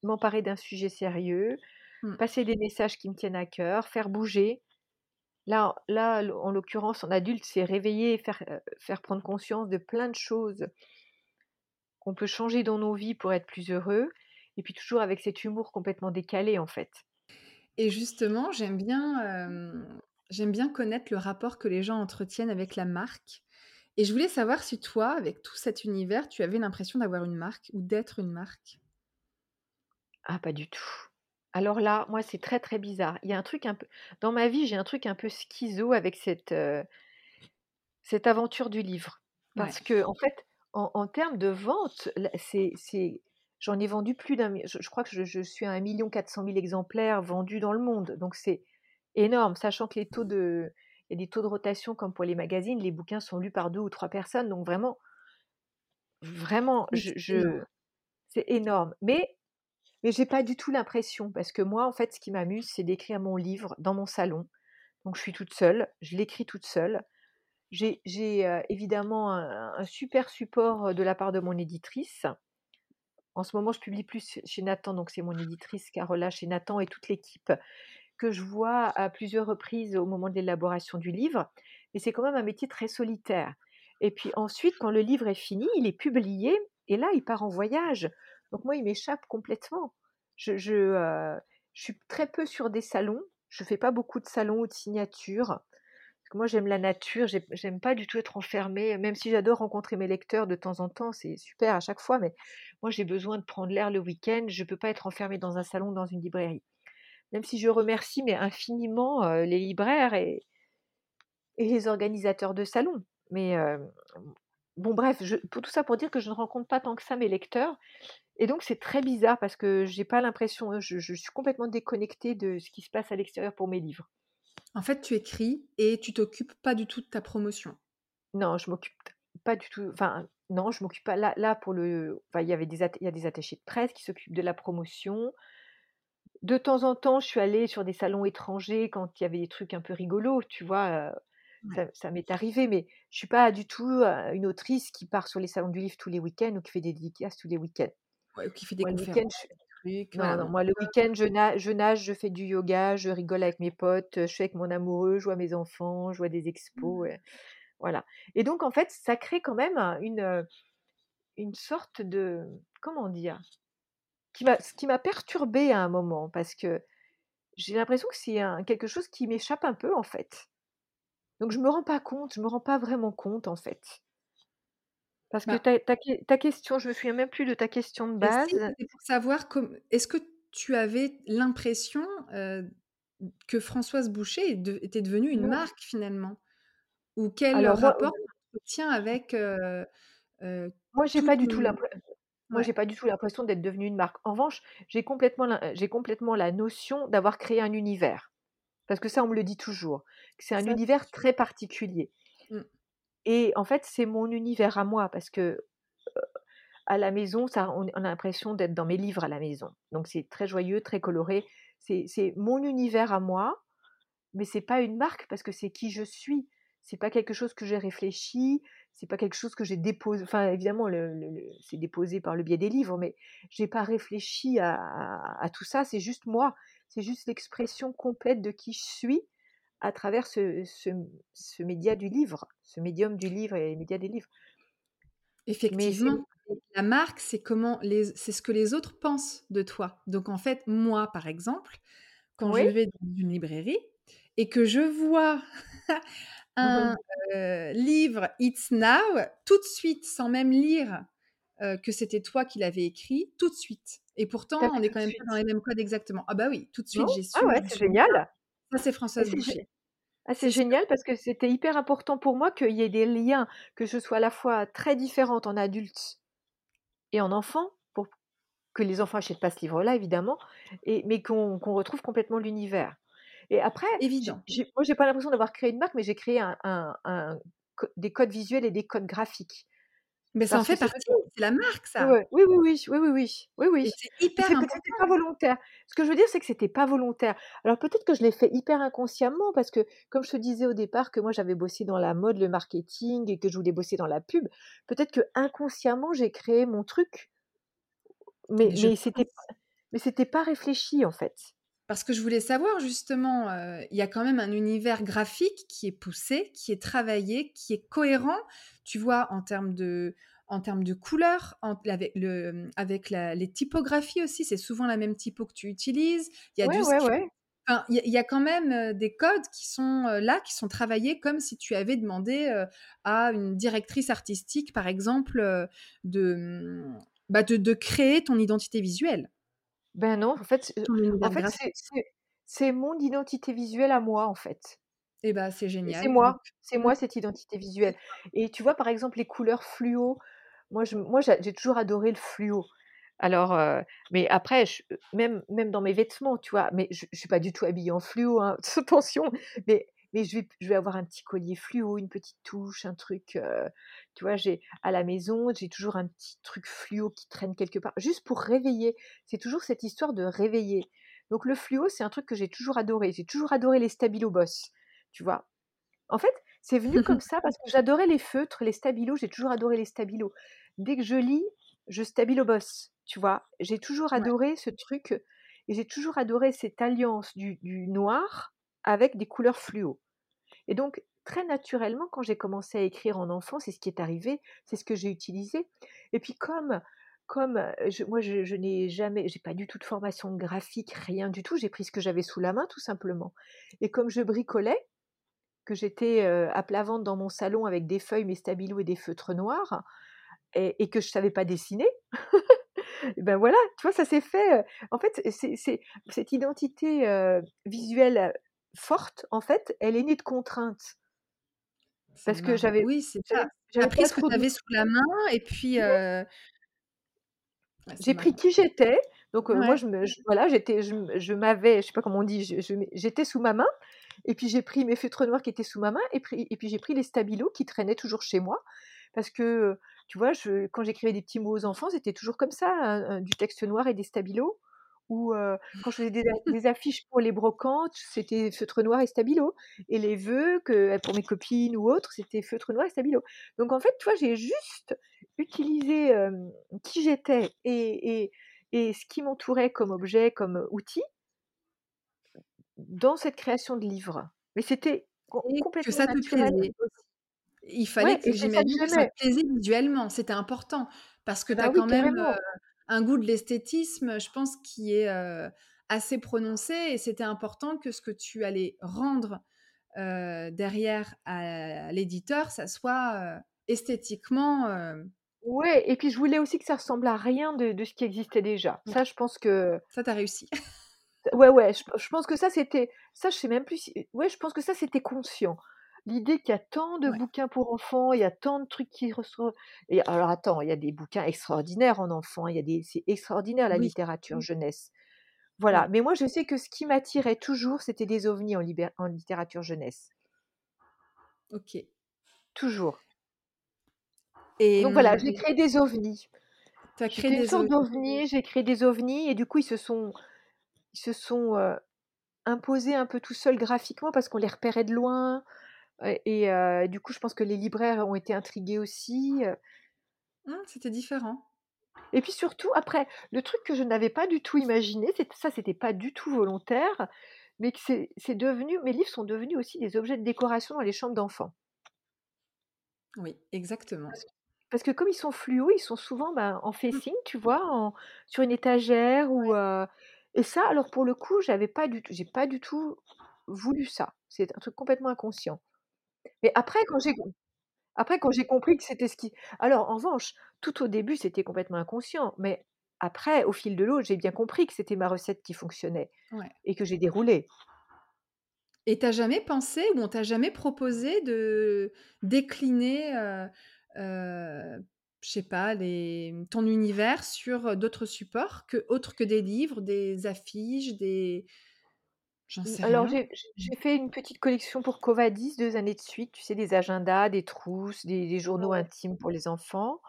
m'emparer d'un sujet sérieux, mmh. passer des messages qui me tiennent à cœur, faire bouger. Là, là en l'occurrence, en adulte, c'est réveiller, faire, faire prendre conscience de plein de choses qu'on peut changer dans nos vies pour être plus heureux, et puis toujours avec cet humour complètement décalé, en fait. Et justement, j'aime bien, j'aime bien connaître le rapport que les gens entretiennent avec la marque. Et je voulais savoir si toi, avec tout cet univers, tu avais l'impression d'avoir une marque ou d'être une marque? Ah, pas du tout. Alors là, moi, c'est très très bizarre. Il y a un truc un peu. Dans ma vie, j'ai un truc un peu schizo avec cette, cette aventure du livre. Parce que, en fait, en, termes de vente, c'est, j'en ai vendu plus d'un. Je, je crois que je, je suis à 1 400 000 exemplaires vendus dans le monde. Donc, c'est énorme, sachant que les taux de. Il y a des taux de rotation comme pour les magazines, les bouquins sont lus par deux ou trois personnes. Donc, vraiment, vraiment, je, c'est énorme. Mais mais j'ai pas du tout l'impression, parce que moi, en fait, ce qui m'amuse, c'est d'écrire mon livre dans mon salon. Donc, je suis toute seule, je l'écris toute seule. J'ai évidemment un, super support de la part de mon éditrice. En ce moment, je publie plus chez Nathan, donc c'est mon éditrice Carola chez Nathan et toute l'équipe que je vois à plusieurs reprises au moment de l'élaboration du livre. Mais c'est quand même un métier très solitaire. Et puis ensuite, quand le livre est fini, il est publié et là, il part en voyage. Donc moi, il m'échappe complètement. Je, je, suis très peu sur des salons. Je fais pas beaucoup de salons ou de signatures. Moi, j'aime la nature. J'aime pas du tout être enfermée. Même si j'adore rencontrer mes lecteurs de temps en temps, c'est super à chaque fois. Mais moi, j'ai besoin de prendre l'air le week-end. Je peux pas être enfermée dans un salon, dans une librairie. Même si je remercie mais infiniment les libraires et, et les organisateurs de salons. Mais bon, bref, pour tout ça pour dire que je ne rencontre pas tant que ça mes lecteurs et donc c'est très bizarre parce que j'ai pas l'impression, hein, je, suis complètement déconnectée de ce qui se passe à l'extérieur pour mes livres. En fait, tu écris et tu t'occupes pas du tout de ta promotion. Non, je m'occupe pas du tout. Enfin, non, je m'occupe pas. Là, là pour le, enfin, il y avait des, il y a des attachés de presse qui s'occupent de la promotion. De temps en temps, je suis allée sur des salons étrangers quand il y avait des trucs un peu rigolos, tu vois. Ça, m'est arrivé, mais je suis pas du tout une autrice qui part sur les salons du livre tous les week-ends ou qui fait des dédicaces tous les week-ends qui fait des Non, non, moi le week-end, je, je, nage, je fais du yoga, je rigole avec mes potes, je suis avec mon amoureux, je vois mes enfants, je vois des expos. Mmh. voilà. Et donc, en fait, ça crée quand même une, une sorte de. Comment dire qui Ce qui m'a perturbée à un moment, parce que j'ai l'impression que c'est quelque chose qui m'échappe un peu, en fait. Donc, je me rends pas compte, je me rends pas vraiment compte, en fait. Parce que bah ta, question, je me souviens même plus de ta question de base. C'est pour savoir, est-ce que tu avais l'impression que Françoise Boucher était devenue une marque finalement? Ou quel rapport tu tiens avec Moi, j'ai pas du tout l'impression. Moi, j'ai pas du tout l'impression d'être devenue une marque. En revanche, j'ai complètement, la... complètement la notion d'avoir créé un univers. Parce que ça, on me le dit toujours. C'est un univers très particulier. Mmh. Et en fait, c'est mon univers à moi parce que à la maison, ça, on, a l'impression d'être dans mes livres à la maison. Donc c'est très joyeux, très coloré. C'est mon univers à moi, mais c'est pas une marque parce que c'est qui je suis. C'est pas quelque chose que j'ai réfléchi, c'est pas quelque chose que j'ai déposé. Enfin, évidemment, le, c'est déposé par le biais des livres, mais j'ai pas réfléchi à, à tout ça. C'est juste moi. C'est juste l'expression complète de qui je suis à travers ce, ce, média du livre, ce médium du livre et les médias des livres. Effectivement, la marque, c'est comment les, c'est ce que les autres pensent de toi. Donc en fait, moi, par exemple, quand je vais dans une librairie et que je vois un, heu, livre It's Now, tout de suite, sans même lire, heu, que c'était toi qui l'avais écrit, tout de suite et pourtant on est quand même pas dans les mêmes codes exactement. Ah bah oui, tout de suite j'ai Ah su, je ouais, c'est «Ah, génial! ça c'est Et Françoise Boucher». ah c'est génial parce que c'était hyper important pour moi qu'il y ait des liens, que je sois à la fois très différente en adulte et en enfant, pour que les enfants achètent pas ce livre-là évidemment et mais qu'on retrouve complètement l'univers et après, Évident. moi j'ai pas l'impression d'avoir créé une marque, mais j'ai créé un un un co des codes visuels et des codes graphiques. Mais ça en Parce que fait partie, que c'est la marque ça oui, oui, oui, oui, oui, oui, oui, oui. c'est hyper peut c'était pas important. volontaire. Ce que je veux dire, c'est que c'était pas volontaire. Alors peut-être que je l'ai fait hyper inconsciemment parce que comme je te disais au départ que moi j'avais bossé dans la mode, le marketing et que je voulais bosser dans la pub, peut-être qu'inconsciemment j'ai créé mon truc mais Mais c'était mais c'était pas réfléchi en fait. Parce que je voulais savoir justement, heu, il y a quand même un univers graphique qui est poussé, qui est travaillé, qui est cohérent, tu vois? En termes de en termes de couleurs, en avec le, avec la les typographies aussi, c'est souvent la même typo que tu utilises. Il y a Ouais, du ouais, enfin, y y a quand même, heu, des codes qui sont, heu, là, qui sont travaillés comme si tu avais demandé, à une directrice artistique, par exemple, de, mmh, bah, de de créer ton identité visuelle. Ben non, en fait, en fait c'est c'est c'est mon identité visuelle à moi, en fait. Et c'est Et c'est génial donc moi, c'est mmh, moi cette identité c'est visuelle et tu vois, par exemple, les couleurs fluo, moi je moi j'a j'ai toujours adoré le fluo. Alors, mais après je même même dans mes vêtements, tu vois? Mais je je suis pas du tout habillée en fluo, hein, attention, mais mais je vais je vais avoir un petit collier fluo, une petite touche, un truc, tu vois? J'ai à la maison, j'ai toujours un petit truc fluo qui traîne quelque part, juste pour réveiller. C'est toujours cette histoire de réveiller. Donc le fluo, c'est un truc que j'ai toujours adoré. J'ai toujours adoré les Stabilo Boss, tu vois? En fait, c'est venu comme ça parce que j'adorais les feutres, les stabilos, j'ai toujours adoré les stabilos. Dès que je lis, je stabilo bosse, tu vois? J'ai toujours Ouais. adoré ce truc et j'ai toujours adoré cette alliance du du noir avec des couleurs fluo et donc très naturellement, quand j'ai commencé à écrire en enfant, c'est ce qui est arrivé, c'est ce que j'ai utilisé et puis comme comme, heu, je moi je je n'ai jamais j'ai pas du tout de formation graphique, rien du tout, j'ai pris ce que j'avais sous la main tout simplement et comme je bricolais, que j'étais, heu, à plat ventre dans mon salon avec des feuilles, mes stabilos et des feutres noirs et que je savais pas dessiner et ben voilà, tu vois? Ça s'est fait, heu, en fait, c'est cette identité, visuelle forte, en fait, elle est née de contraintes. Parce que j'avais Oui, c'est ça. j'avais j'avais pris ce que tu avais sous la main et puis, Ouais, J'ai pris qui j'étais, donc moi je me je voilà, j'étais je je m'avais, je sais pas comment on dit, j'étais sous ma main et puis j'ai pris mes feutres noirs qui étaient sous ma main et puis et puis j'ai pris les stabilos qui traînaient toujours chez moi. Parce que, tu vois, je quand j'écrivais des petits mots aux enfants, c'était toujours comme ça, du texte noir et des stabilos ou quand je faisais des affiches pour les brocantes, c'était feutre noir et stabilo et les vœux que pour mes copines ou autres, c'était feutre noir et stabilo. Donc en fait, tu vois, j'ai juste utilisé, qui j'étais et et et ce qui m'entourait comme objet, comme outil dans cette création de livre. Mais c'était com Et que complètement ça te plaisait. Il fallait Ouais que j'imagine que ça te plaisait visuellement, c'était important parce que tu Bah as oui, quand même. Un goût de l'esthétisme, je pense, qui est, heu, assez prononcé et c'était important que ce que tu allais rendre, heu, derrière à l'éditeur, ça soit, heu, esthétiquement, Ouais et puis je voulais aussi que ça ressemble à rien de de ce qui existait déjà. Ouais. Ça, je pense que Ça, tu as réussi. ouais, ouais, je je pense que ça c'était ça je sais même plus si ouais, je pense que ça c'était conscient. L'idée qu'il y a tant de Ouais. bouquins pour enfants, il y a tant de trucs qui reçoivent et alors attends, il y a des bouquins extraordinaires en enfants, il y a des c'est extraordinaire la Oui. littérature Mmh. jeunesse. Voilà, mais moi je sais que ce qui m'attirait toujours, c'était des ovnis en en littérature jeunesse. OK. Toujours. Et Donc voilà, mmh j'ai créé des ovnis. Tu as créé des sorte ovnis. d'ovni, j'ai créé des ovnis et du coup ils se sont ils se sont, imposés un peu tout seuls graphiquement parce qu'on les repérait de loin, et du coup je pense que les libraires ont été intrigués aussi, Mmh, c'était différent. et puis surtout après, le truc que je n'avais pas du tout imaginé, ça c'était pas du tout volontaire, mais que c'est devenu mes livres sont devenus aussi des objets de décoration dans les chambres d'enfants. Oui, exactement. Parce parce que comme ils sont fluos, ils sont souvent, ben, en Mmh. facing, tu vois? En sur une étagère ou et ça alors pour le coup, j'avais pas du tout j'ai pas du tout voulu ça. C'est un truc complètement inconscient. Mais après quand j'ai après quand j'ai compris que c'était ce qui alors en revanche, tout au début, c'était complètement inconscient, mais après, au fil de l'eau, j'ai bien compris que c'était ma recette qui fonctionnait Ouais. et que j'ai déroulé. Et tu as jamais pensé ou on t'a jamais proposé de décliner, heu heu, je sais pas, les ton univers sur d'autres supports que autres que des livres, des affiches, des j'en Mmh, sais alors rien? j'ai fait une petite collection pour Covadis 2 années de suite, tu sais, des agendas, des trousses, des des journaux Ouais. intimes pour les enfants.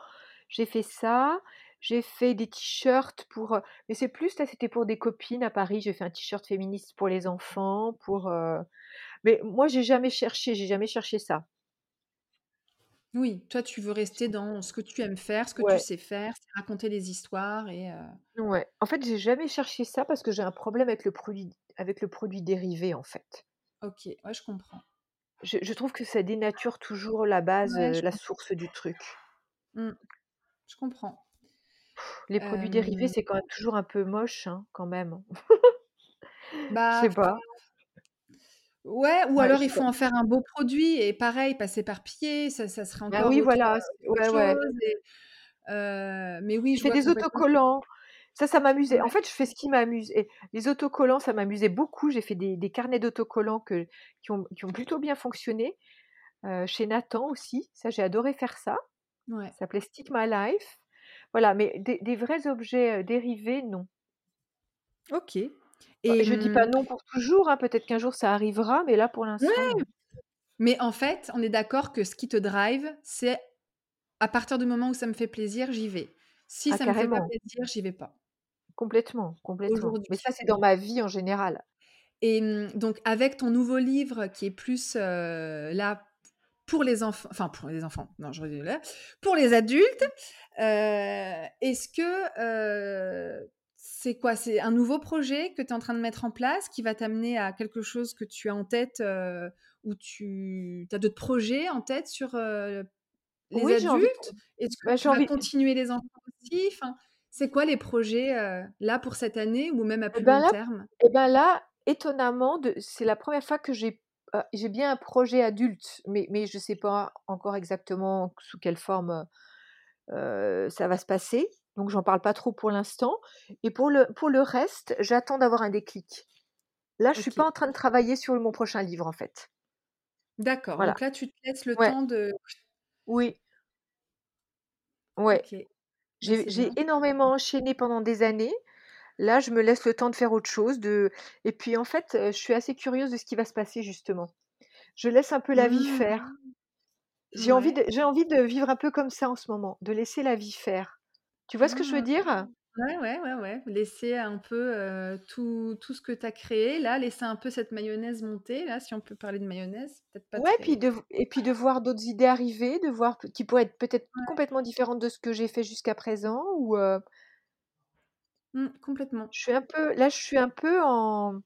J'ai fait ça, j'ai fait des t-shirts pour, mais c'est plus là, c'était pour des copines à Paris. J'ai fait un t-shirt féministe pour les enfants, pour, mais moi j'ai jamais cherché, j'ai jamais cherché ça. Oui, toi, tu veux rester dans ce que tu aimes faire, ce que tu Ouais. sais faire, c'est raconter les histoires et Ouais. En fait, j'ai jamais cherché ça parce que j'ai un problème avec le produit avec le produit dérivé, en fait. OK, ouais, je comprends. Je je trouve que ça dénature toujours la base, Ouais, je la source du truc. Mmh. Je comprends. Les produits dérivés, c'est quand même toujours un peu moche, hein, quand même. Je bah sais pas. Ouais, ou Ouais, je alors il faut en faire un beau produit et pareil, pas s'éparpiller, ça ça serait Bah encore oui, autre, voilà, ouais, ouais. et heu, mais oui, je fait vois des autocollants. Ça, ça m'amusait. En fait, je fais ce qui m'amuse et les autocollants, ça m'amusait beaucoup. J'ai fait des des carnets d'autocollants que qui ont qui ont plutôt bien fonctionné, heu, chez Nathan aussi. Ça, j'ai adoré faire ça. ouais. Ça s'appelait Stick My Life. Voilà, mais des des vrais objets, heu, dérivés, non. OK Bah, et je dis pas mmh, non pour toujours, hein, peut-être qu'un jour ça arrivera, mais là, pour l'instant, ouais, mais en fait, on est d'accord que ce qui te drive, c'est à partir du moment où ça me fait plaisir, j'y vais. Si Ah ça me fait pas plaisir, j'y vais pas, complètement, complètement. Mais ça, c'est dans ma vie en général. Et mmh, donc avec ton nouveau livre qui est plus, là, pour les enfants enfin pour les enfants, non je redis là, pour les adultes, est-ce que, c'est quoi? C'est un nouveau projet que tu es en train de mettre en place qui va t'amener à quelque chose que tu as en tête, ou tu as d'autres projets en tête sur, les Oui, envie de adultes? Est-ce que bah, tu vas envie continuer les enfants aussi? Enfin, c'est quoi les projets, heu, là pour cette année ou même à et plus ben long là terme? et ben là, étonnamment c'est la première fois que j'ai, heu, j'ai bien un projet adulte, mais mais je sais pas encore exactement sous quelle forme, heu ça va se passer, donc j'en parle pas trop pour l'instant et pour le pour le reste, j'attends d'avoir un déclic. Là, je suis pas en train de travailler sur mon prochain livre, en fait. D'accord, Voilà. donc là, tu te laisses le Ouais, temps de oui, ouais. OK, bah, J'ai bien. énormément enchaîné pendant des années. Là, je me laisse le temps de faire autre chose, de et puis, en fait, je suis assez curieuse de ce qui va se passer, justement. Je laisse un peu la vie Mmh. faire. J'ai envie Ouais. de j'ai envie de vivre un peu comme ça en ce moment, de laisser la vie faire. Tu vois ce que je veux Mmh. dire? Ouais, ouais, ouais, ouais. Laisser un peu, heu, tout tout ce que tu as créé là, laisser un peu cette mayonnaise monter là, si on peut parler de mayonnaise, peut-être pas Ouais, puis très de v et puis de voir d'autres idées arriver, de voir p qui pourraient être peut-être ouais. complètement différentes de ce que j'ai fait jusqu'à présent ou, heu, Mmh, complètement. je suis un peu là, je suis un peu en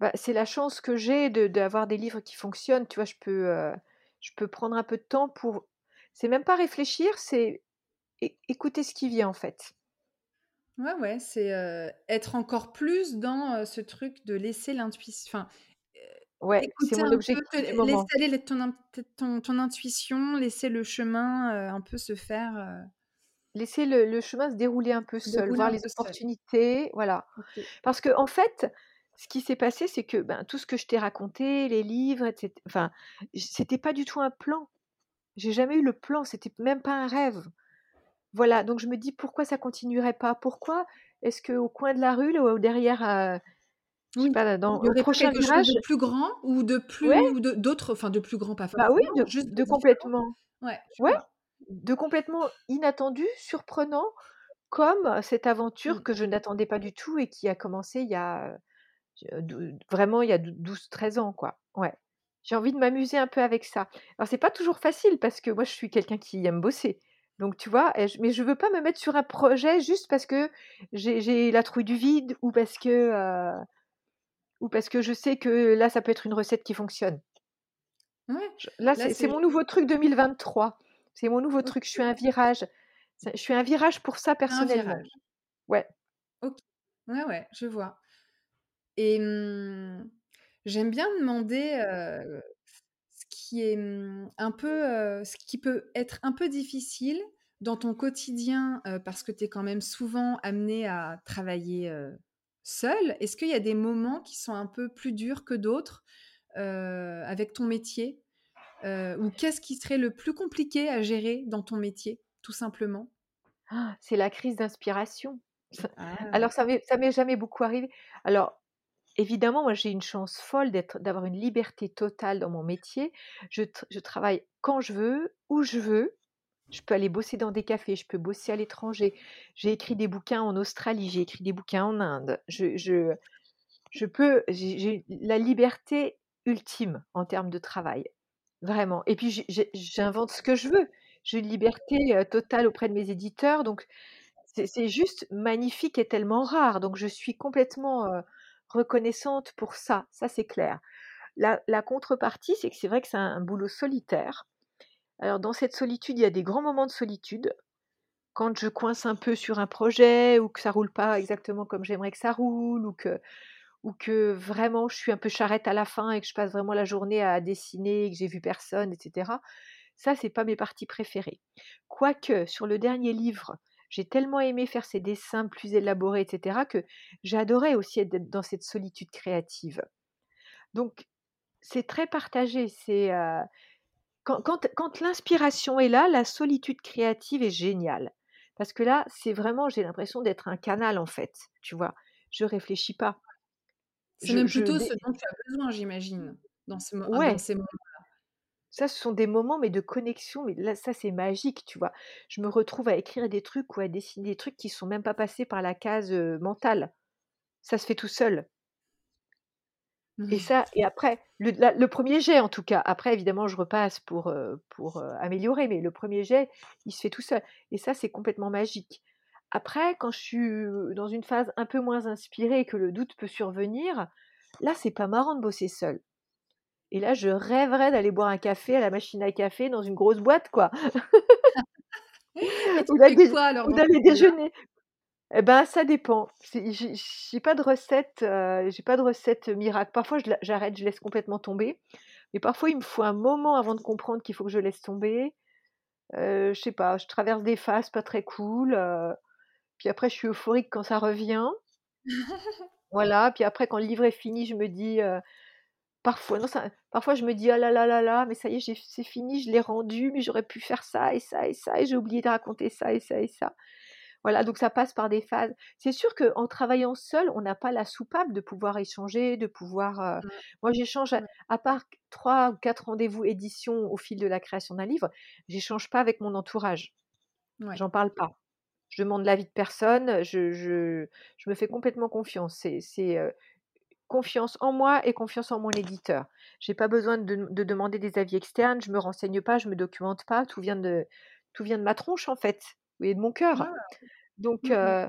bah, c'est la chance que j'ai de d'avoir des livres qui fonctionnent, tu vois? Je peux, heu, je peux prendre un peu de temps pour c'est même pas réfléchir, c'est é écouter ce qui vient, en fait. Ouais, ouais, c'est, être encore plus dans, ce truc de laisser l'intuition. enfin, Ouais, c'est mon un peu, te objectif moment. aller ton int ton ton intuition, laisser le chemin, un peu se faire, Laisser le le chemin se dérouler un peu se seul, dérouler voir les seul. opportunités, voilà. Parce qu'en fait, ce qui s'est passé, c'est que, ben, tout ce que je t'ai raconté, les livres et cét enfin, c'était pas du tout un plan. J'ai jamais eu le plan, c'était même pas un rêve. Voilà, donc je me dis: «Pourquoi ça continuerait pas? Pourquoi est-ce qu'au coin de la rue, là, ou derrière, sais Oui, pas, dans il y au aurait pas prochain quelque chose virage» de plus grand ou de ouais, plus ou de d'autres enfin de plus grand pas bah, oui, forcément, de juste complètement Ouais, ouais, de complètement inattendu, surprenant, comme cette aventure Mmh. que je n'attendais pas du tout et qui a commencé il y a, vraiment il y a dou 12-13 ans, quoi. Ouais. J'ai envie de m'amuser un peu avec ça. Alors c'est pas toujours facile parce que moi je suis quelqu'un qui aime bosser. Donc tu vois? Mais je veux pas me mettre sur un projet juste parce que j'ai la trouille du vide ou parce que, heu, ou parce que je sais que là ça peut être une recette qui fonctionne. Ouais, là là c'est mon nouveau truc 2023. C'est mon nouveau truc. Je suis un virage. Je suis un virage pour ça un personnellement. virage. Ouais. OK. Ouais, ouais, je vois et mmh, j'aime bien demander, ce qui est mmh, un peu, euh, ce qui peut être un peu difficile dans ton quotidien euh, parce que tu es quand même souvent amené à travailler euh, seul Est-ce qu'il y a des moments qui sont un peu plus durs que d'autres avec ton métier Ou qu'est-ce qui serait le plus compliqué à gérer dans ton métier, tout simplement? Ah, c'est la crise d'inspiration. Ah, Alors ça m'est jamais beaucoup arrivé. Alors évidemment, moi j'ai une chance folle d'être d'avoir une liberté totale dans mon métier. Je, tr- je travaille quand je veux, où je veux. Je peux aller bosser dans des cafés, je peux bosser à l'étranger. J'ai écrit des bouquins en Australie, j'ai écrit des bouquins en Inde. Je, je, je peux, j'ai la liberté ultime en termes de travail, vraiment. Et puis j'invente ce que je veux. J'ai une liberté euh, totale auprès de mes éditeurs, donc c'est c'est juste magnifique et tellement rare. Donc je suis complètement euh, reconnaissante pour ça, ça c'est clair. La, contrepartie, c'est que c'est vrai que c'est un, boulot solitaire. Alors dans cette solitude, il y a des grands moments de solitude. Quand je coince un peu sur un projet ou que ça roule pas exactement comme j'aimerais que ça roule ou que ou que vraiment je suis un peu charrette à la fin et que je passe vraiment la journée à dessiner, et que j'ai vu personne, etc. Ça, c'est pas mes parties préférées. Quoique, sur le dernier livre, j'ai tellement aimé faire ces dessins plus élaborés, etc., que j'adorais aussi être dans cette solitude créative. Donc, c'est très partagé. C'est euh, quand, quand- quand l'inspiration est là, la solitude créative est géniale. Parce que là, c'est vraiment, j'ai l'impression d'être un canal en fait. Tu vois, je réfléchis pas. c'est même plutôt ce dont tu as besoin, j'imagine, dans, ce dans ces moments. Ça, ce sont des moments, mais de connexion, mais là, ça, c'est magique, tu vois. Je me retrouve à écrire des trucs ou à dessiner des trucs qui sont même pas passés par la case euh, mentale. Ça se fait tout seul. Et ça, et après, le, la- le premier jet, en tout cas, après, évidemment, je repasse pour, euh, pour euh, améliorer, mais le premier jet, il se fait tout seul. Et ça, c'est complètement magique. Après, quand je suis dans une phase un peu moins inspirée et que le doute peut survenir, là, c'est pas marrant de bosser seul. Et là, je rêverais d'aller boire un café à la machine à café dans une grosse boîte, quoi. Ou d'aller déjeuner. Eh ben, ça dépend. J'ai pas de recette, heu, j'ai pas de recette miracle. Parfois, j'arrête, je laisse complètement tomber. Mais parfois, il me faut un moment avant de comprendre qu'il faut que je laisse tomber. Heu, je sais pas, je traverse des phases pas très cool, heu, puis après je suis euphorique quand ça revient. Voilà, puis après quand le livre est fini, je me dis, heu, parfois non ça parfois je me dis: «Ah là là là là, mais ça y est, c'est fini, je l'ai rendu, mais j'aurais pu faire ça et ça et ça et j'ai oublié de raconter ça et ça et ça». Voilà, donc ça passe par des phases. C'est sûr qu'en travaillant seul, on n'a pas la soupape de pouvoir échanger, de pouvoir. euh, Mmh, Moi, j'échange, à, ouais, à part trois ou quatre rendez-vous édition au fil de la création d'un livre, j'échange pas avec mon entourage. ouais. J'en parle pas. Je demande l'avis de personne. Je, je, je me fais complètement confiance. C'est, c'est euh, confiance en moi et confiance en mon éditeur. J'ai pas besoin de, de demander des avis externes. Je me renseigne pas, je me documente pas. Tout vient de, tout vient de ma tronche en fait, et de mon cœur. Ah, Donc mmh mh. heu,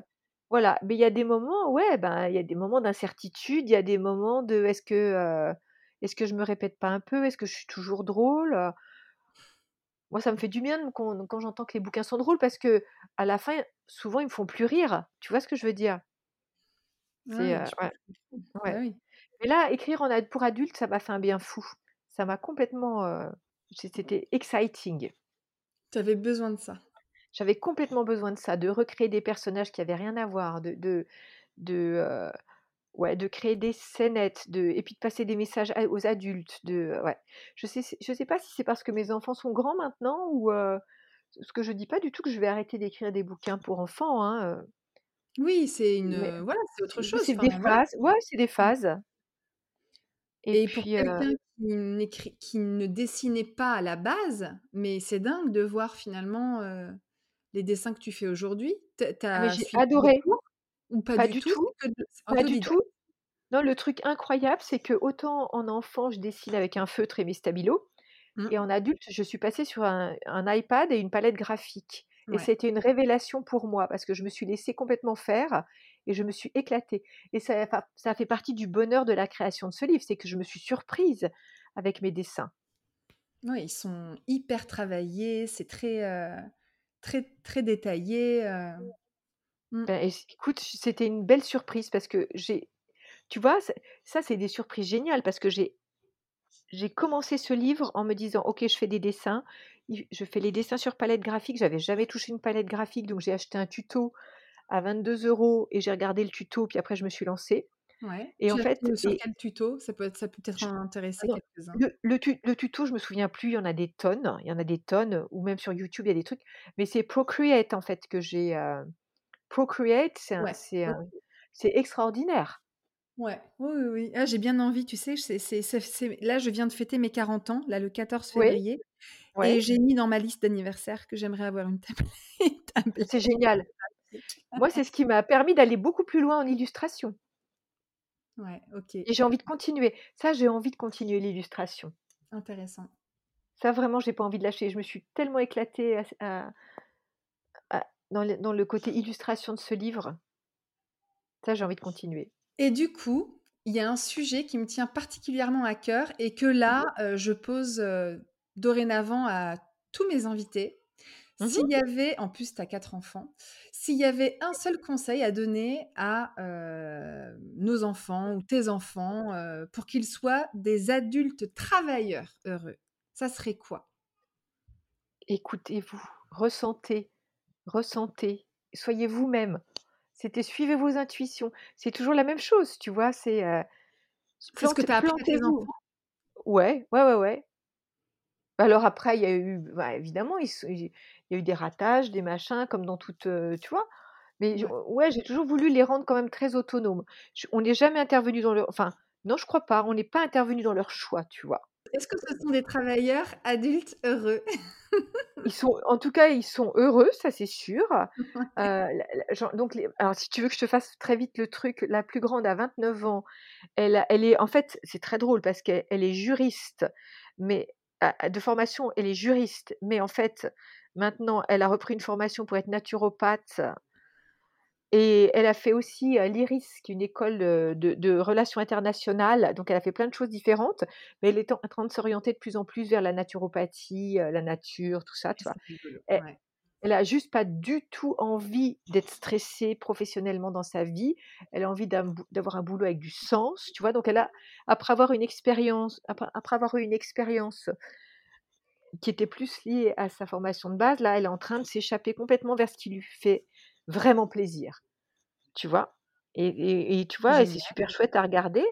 voilà, mais il y a des moments, ouais, ben, il y a des moments d'incertitude, il y a des moments de est-ce que, heu, est-ce que je me répète pas un peu? Est-ce que je suis toujours drôle? Moi, ça me fait du bien quand quand j'entends que les bouquins sont drôles parce que à la fin, souvent, ils me font plus rire. Tu vois ce que je veux dire? C'est, Ouais, heu, je ouais, comprends. Ouais. Mais là, écrire en ad pour adultes, ça m'a fait un bien fou. Ça m'a complètement, c'é c'était exciting. Tu avais besoin de ça. J'avais complètement besoin de ça, de recréer des personnages qui avaient rien à voir, de de de, Ouais, de créer des scénettes, de et puis de passer des messages à aux adultes, de ouais. Je sais je sais pas si c'est parce que mes enfants sont grands maintenant ou heu, ce que je dis pas du tout que je vais arrêter d'écrire des bouquins pour enfants, hein, Oui, c'est une, mais voilà, c'est autre chose, c'est des enfin voilà. phases. Ouais, c'est des Mmh. phases et Et pour puis, heu, quelqu'un qui n'écrit qui ne dessinait pas à la base, mais c'est dingue de voir finalement, heu, les dessins que tu fais aujourd'hui. Ah j'ai adoré. ou pas Pas du tout? que pas du tout. Non, le truc incroyable, c'est que autant en enfant, je dessine avec un feutre et mes stabilos Mmh. Et en adulte, je suis passée sur un un iPad et une palette graphique et Ouais. c'était une révélation pour moi parce que je me suis laissée complètement faire et je me suis éclatée et ça ça fait partie du bonheur de la création de ce livre, c'est que je me suis surprise avec mes dessins. Ouais, ils sont hyper travaillés, c'est très, heu, très, très détaillé, heu, mmh. Ben écoute, c'était une belle surprise parce que j'ai tu vois, ça, c'est des surprises géniales parce que j'ai j'ai commencé ce livre en me disant: «OK, je fais des dessins». je fais les dessins sur palette graphique. J'avais jamais touché une palette graphique, donc j'ai acheté un tuto à 22 euros et j'ai regardé le tuto, puis après je me suis lancée Ouais. et Tu en fait sur et quel tuto? Ça peut être ça peut peut-être intéresser quelques-uns. le le tu le tuto, je me souviens plus, il y en a des tonnes, il y en a des tonnes ou même sur YouTube, il y a des trucs, mais c'est Procreate en fait que j'ai, heu, Procreate, c'est Ouais, c'est extraordinaire. Ouais, oui, oui, oui. Ah, j'ai bien envie, tu sais, c'est là, je viens de fêter mes 40 ans, là, le 14 Oui, février et ouais, j'ai mis dans ma liste d'anniversaire que j'aimerais avoir une tablette c'est génial. Moi, c'est ce qui m'a permis d'aller beaucoup plus loin en illustration Ouais, OK, et j'ai envie de continuer. Ça, j'ai envie de continuer l'illustration. intéressant. Ça, vraiment, j'ai pas envie de lâcher. Je me suis tellement éclatée à à à dans le dans le côté illustration de ce livre. Ça, j'ai envie de continuer. Et du coup, il y a un sujet qui me tient particulièrement à cœur et que Mmh là, mh. heu, je pose, heu, dorénavant à tous mes invités. Mmh S'il y avait en plus tu as 4 enfants, s'il y avait un seul conseil à donner à, heu, nos enfants ou tes enfants, heu, pour qu'ils soient des adultes travailleurs heureux, ça serait quoi? Écoutez-vous, ressentez, ressentez, soyez vous-même. C'était suivez vos intuitions. C'est toujours la même chose, tu vois? C'est, C'est ce que tu as appris à tes enfants? Ouais, ouais, ouais, ouais. Alors après, il y a eu bah, évidemment, ils il y a eu des ratages, des machins comme dans toute, tu vois? Mais Ouais. j'ai toujours voulu les rendre quand même très autonomes. Je on n'est jamais intervenu dans leur enfin, non, je crois pas, on n'est pas intervenu dans leurs choix, tu vois? Est-ce que ce sont des travailleurs adultes heureux? Ils sont en tout cas, ils sont heureux, ça c'est sûr. Genre donc les alors si tu veux que je te fasse très vite le truc, la plus grande a 29 ans. Elle elle est en fait, c'est très drôle parce qu'elle elle est juriste, mais a a de formation, elle est juriste, mais en fait, maintenant, elle a repris une formation pour être naturopathe et elle a fait aussi, heu, l'IRIS, qui est une école, heu, de de relations internationales, donc elle a fait plein de choses différentes, mais elle est en train de s'orienter de plus en plus vers la naturopathie, heu, la nature, tout ça, tu vois? Elle ouais. elle a juste pas du tout envie d'être stressée professionnellement dans sa vie. Elle a envie d'avoir un boulot avec du sens, tu vois? Donc elle a après avoir une expérience après après avoir eu une expérience qui était plus liée à sa formation de base, là, elle est en train de s'échapper complètement vers ce qui lui fait vraiment plaisir. Tu vois? Et et et tu vois? C'est super chouette à regarder.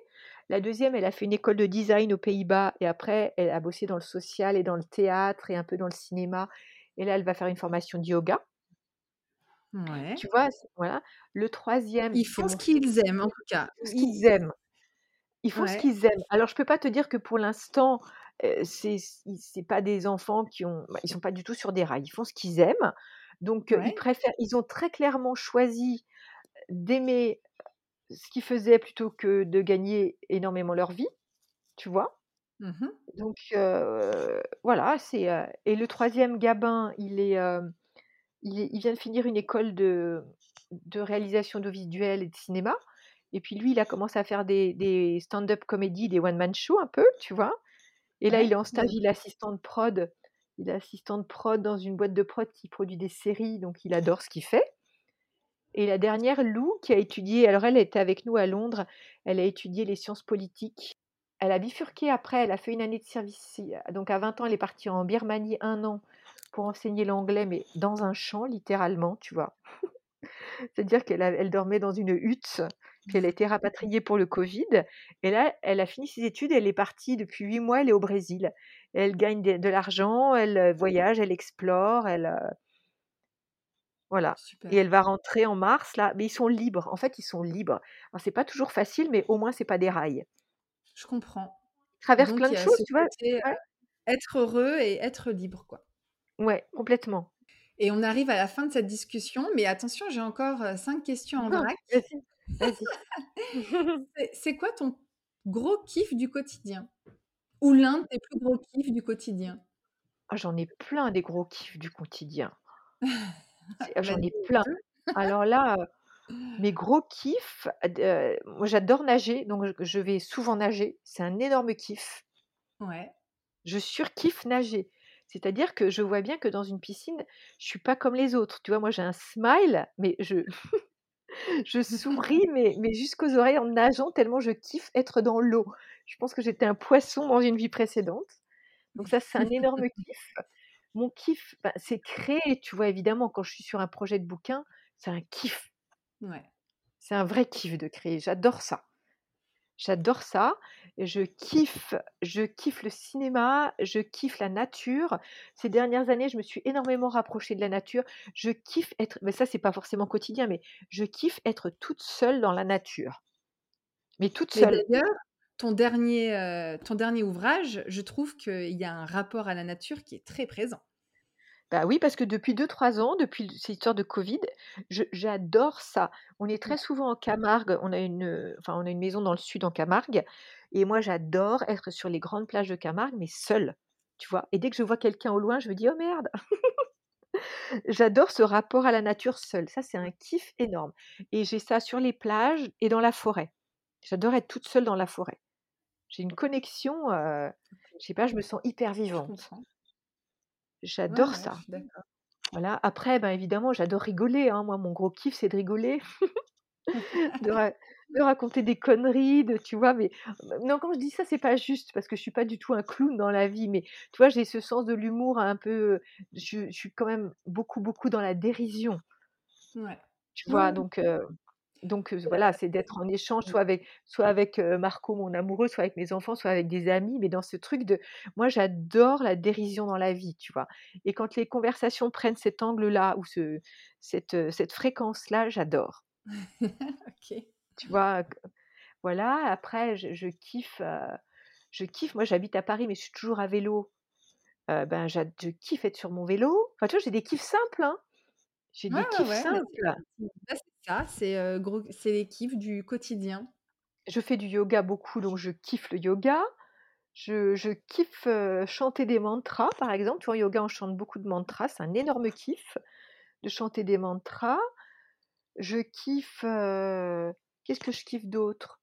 La deuxième, elle a fait une école de design aux Pays-Bas et après elle a bossé dans le social et dans le théâtre et un peu dans le cinéma et là, elle va faire une formation de yoga. Ouais. Tu vois? Voilà. Le troisième, Ils font ce qu'ils aiment en tout cas. Ce Ils qui aiment, ils font ce qu'ils aiment. Alors je peux pas te dire que pour l'instant, c'est pas des enfants qui ont bah, ils sont pas du tout sur des rails. Ils font ce qu'ils aiment. Donc, ils préfèrent ils ont très clairement choisi d'aimer ce qu'ils faisaient plutôt que de gagner énormément leur vie, tu vois? Mmh mh. Donc, voilà, c'est, et le troisième Gabin, il est, il est il vient de finir une école de de réalisation audiovisuelle et de cinéma et puis lui, il a commencé à faire des des stand-up comedy, des one man show un peu, tu vois? Et là, il est en stage, il est assistant de prod. Il est assistant de prod dans une boîte de prod qui produit des séries, donc il adore ce qu'il fait. Et la dernière, Lou, qui a étudié alors elle était avec nous à Londres, elle a étudié les sciences politiques. Elle a bifurqué après, elle a fait une année de service donc à 20 ans, elle est partie en Birmanie un an pour enseigner l'anglais, mais dans un champ littéralement, tu vois? C'est-à-dire qu'elle elle dormait dans une hutte, puis elle a été rapatriée pour le covid et là, elle a fini ses études, elle est partie depuis 8 mois, elle est au Brésil. Elle gagne de l'argent, elle, heu, voyage, elle explore, elle, heu voilà et elle va rentrer en mars là, mais ils sont libres. En fait, ils sont libres. Alors c'est pas toujours facile, mais au moins c'est pas des rails. Je comprends. Ils traversent Donc plein de choses, tu vois? côté, Ouais, être heureux et être libre, quoi. ouais, complètement. Et on arrive à la fin de cette discussion, mais attention, j'ai encore, 5 questions en vrac. C'est quoi ton gros kiff du quotidien? Ou l'un de tes plus gros kiffs du quotidien? Ah, j'en ai plein des gros kiffs du quotidien. Ah, j'en ai plein. Alors là, mes gros kiffs, heu, moi j'adore nager, donc je je vais souvent nager. C'est un énorme kiff. Ouais. Je surkiffe nager. C'est-à-dire que je vois bien que dans une piscine, je suis pas comme les autres. Tu vois? Moi j'ai un smile, mais je Je souris, mais mais jusqu'aux oreilles en nageant tellement je kiffe être dans l'eau. Je pense que j'étais un poisson dans une vie précédente. Donc ça, c'est un énorme kiff. Mon kiff, bah, c'est créer, tu vois, évidemment, quand je suis sur un projet de bouquin, c'est un kiff. Ouais. C'est un vrai kiff de créer. J'adore ça. J'adore ça. Je kiffe, je kiffe le cinéma, je kiffe la nature. Ces dernières années, je me suis énormément rapprochée de la nature. Je kiffe être, mais ça, c'est pas forcément quotidien, mais je kiffe être toute seule dans la nature. Mais toute seule. d'ailleurs, ton dernier, euh, ton dernier ouvrage, je trouve qu'il y a un rapport à la nature qui est très présent. Bah oui, parce que depuis 2-3 ans, depuis cette histoire de Covid, je- j'adore ça. On est très souvent en Camargue, on a une, enfin, on a une maison dans le sud en Camargue, et moi j'adore être sur les grandes plages de Camargue, mais seule, tu vois? Et dès que je vois quelqu'un au loin, je me dis, oh merde, j'adore ce rapport à la nature seule. Ça, c'est un kiff énorme. Et j'ai ça sur les plages et dans la forêt. J'adore être toute seule dans la forêt. J'ai une connexion, euh, je sais pas, je me sens hyper Je vivante. comprends. J'adore ouais, ça. Voilà. Après, ben évidemment, j'adore rigoler. hein. Moi, mon gros kiff, c'est de rigoler, de, ra- de raconter des conneries, de, tu vois. Mais non, quand je dis ça, c'est pas juste parce que je suis pas du tout un clown dans la vie. Mais tu vois, j'ai ce sens de l'humour un peu. Je, je suis quand même beaucoup, beaucoup dans la dérision. Ouais. Tu vois, ouais. donc, euh, donc voilà, c'est d'être en échange, Mm. soit avec, soit avec Marco, mon amoureux, soit avec mes enfants, soit avec des amis, mais dans ce truc de, moi j'adore la dérision dans la vie, tu vois? Et quand les conversations prennent cet angle-là ou ce, cette, cette fréquence-là, j'adore. Ok. Tu vois, voilà. Après, je, je kiffe, euh, je kiffe. Moi, j'habite à Paris, mais je suis toujours à vélo. Euh, ben, je kiffe être sur mon vélo. Enfin, tu vois, j'ai des kiffs simples, hein. J'ai des ouais, kiffs ouais. bah, simples. bah, c'est ça, c'est euh, gros, c'est les kiffs du quotidien. Je fais du yoga beaucoup, donc je kiffe le yoga. Je, je kiffe euh, chanter des mantras, par exemple. Tu vois, en yoga, on chante beaucoup de mantras. C'est un énorme kiff de chanter des mantras. Je kiffe. euh, Qu'est-ce que je kiffe d'autre?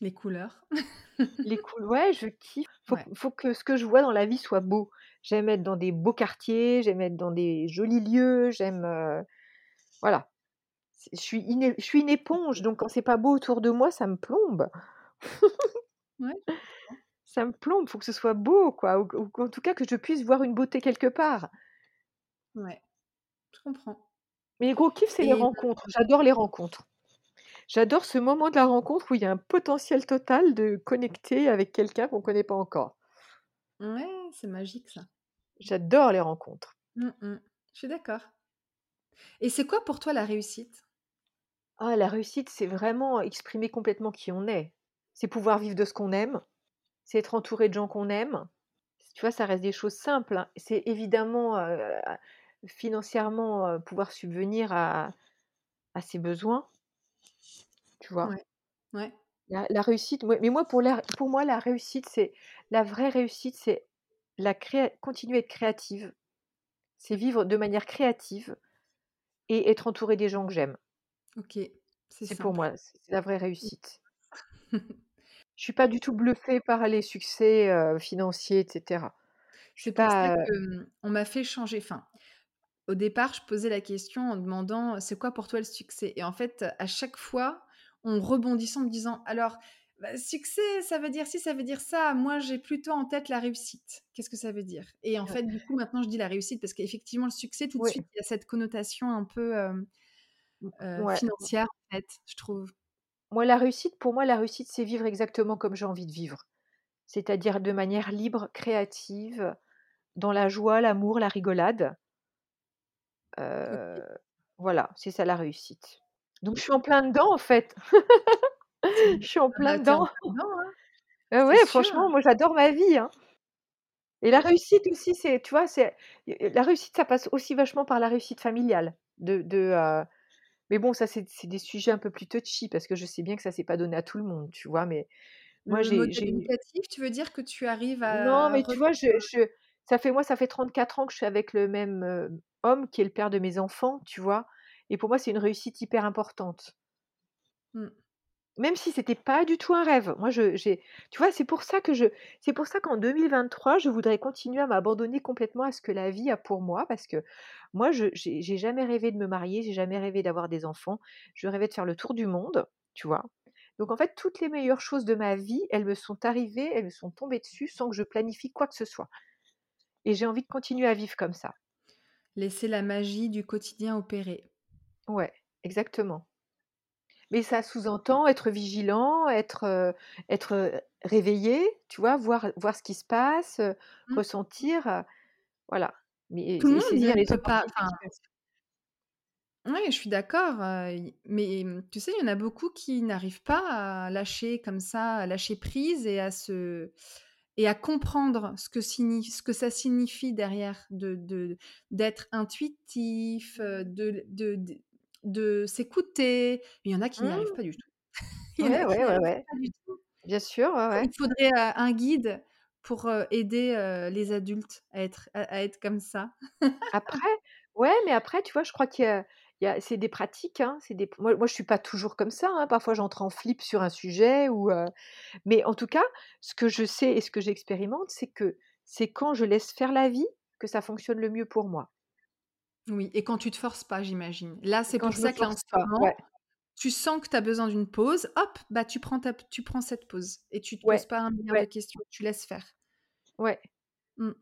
Les couleurs. Les cool. Ouais, je kiffe. Faut, Ouais. faut que ce que je vois dans la vie soit beau. J'aime être dans des beaux quartiers, j'aime être dans des jolis lieux, j'aime. euh, Voilà. Je suis, une, é- je suis une éponge, donc quand c'est pas beau autour de moi, ça me plombe. Ouais. Ça me plombe, faut que ce soit beau, quoi. Ou, ou en tout cas que je puisse voir une beauté quelque part. Ouais. Je comprends. Mais les gros kiff, c'est les rencontres. J'adore les rencontres. J'adore ce moment de la rencontre où il y a un potentiel total de connecter avec quelqu'un qu'on ne connaît pas encore. ouais, c'est magique ça. J'adore les rencontres. Mm, mm. Je suis d'accord. Et c'est quoi pour toi la réussite? Ah, la réussite, c'est vraiment exprimer complètement qui on est. C'est pouvoir vivre de ce qu'on aime. C'est être entouré de gens qu'on aime. Tu vois, ça reste des choses simples. hein. C'est évidemment euh, financièrement euh, pouvoir subvenir à, à ses besoins. Tu vois? Ouais. Ouais. La, la réussite, mais moi pour, la, pour moi, la réussite, c'est la vraie réussite, c'est la créa- continuer à être créative, c'est vivre de manière créative et être entouré des gens que j'aime. Ok. C'est pour moi, c'est la vraie réussite. Je suis pas du tout bluffée par les succès euh, financiers, etc. Je suis pas. que hum, on m'a fait changer. Enfin, au départ, je posais la question en demandant c'est quoi pour toi le succès? Et en fait, à chaque fois, on rebondissait en me disant alors, bah, succès, ça veut dire ci, ça veut dire ça. Moi, j'ai plutôt en tête la réussite. Qu'est-ce que ça veut dire? Et en ouais. fait, du coup, maintenant, je dis la réussite parce qu'effectivement, le succès, tout de suite, il y a cette connotation un peu euh, euh, ouais. financière, en fait, je trouve. Moi, la réussite, pour moi, la réussite, c'est vivre exactement comme j'ai envie de vivre. C'est-à-dire de manière libre, créative, dans la joie, l'amour, la rigolade. Voilà, c'est ça la réussite. Donc je suis en plein dedans en fait. Je suis en plein dedans. hein, Euh, ouais, sûr. franchement, moi j'adore ma vie. hein. Et la réussite aussi, c'est, tu vois, c'est la réussite, ça passe aussi vachement par la réussite familiale. De, de, euh, Mais bon, ça c'est des sujets un peu plus touchy parce que je sais bien que ça s'est pas donné à tout le monde, tu vois. Mais moi j'ai, tu veux dire que tu arrives Non, à mais tu vois, je, je... ça fait moi, ça fait 34 ans que je suis avec le même euh, homme qui est le père de mes enfants, tu vois. Et pour moi, c'est une réussite hyper importante. Mm. Même si c'était pas du tout un rêve. Moi, je, j'ai, tu vois, c'est pour ça que je, c'est pour ça qu'en 2023, je voudrais continuer à m'abandonner complètement à ce que la vie a pour moi, parce que moi, je, j'ai, j'ai jamais rêvé de me marier, j'ai jamais rêvé d'avoir des enfants. Je rêvais de faire le tour du monde, tu vois. Donc en fait, toutes les meilleures choses de ma vie, elles me sont arrivées, elles me sont tombées dessus sans que je planifie quoi que ce soit. Et j'ai envie de continuer à vivre comme ça. Laisser la magie du quotidien opérer. Ouais, exactement. Mais ça sous-entend être vigilant, être, être réveillé, tu vois, voir, voir ce qui se passe, Mmh. ressentir, voilà. Mais Tout le monde ne les peut pas enfin. Oui, je suis d'accord, mais mmh, tu sais, il y en a beaucoup qui n'arrivent pas à lâcher comme ça, à lâcher prise et à se et à comprendre ce que signi ce que ça signifie derrière de de d'être intuitif, de de de s'écouter. Il y en a qui n'y arrivent Mmh. pas du tout. Il y en Ouais, ouais. Bien sûr, ouais, Il faudrait, un guide pour, aider, les adultes à être à à être comme ça. Après ouais, mais après, tu vois, je crois qu'il y a c'est des pratiques, hein, c'est des moi moi, je suis pas toujours comme ça, hein, parfois j'entre en flip sur un sujet ou mais en tout cas, ce que je sais et ce que j'expérimente, c'est que c'est quand je laisse faire la vie que ça fonctionne le mieux pour moi. Oui et quand tu te forces pas, j'imagine. Là, c'est quand pour ça que là, en force ce pas, moment, ouais, tu sens que tu as besoin d'une pause, hop, bah, tu prends ta tu prends cette pause et tu te ouais, poses pas un milliard de questions, tu laisses faire. ouais. Mmh.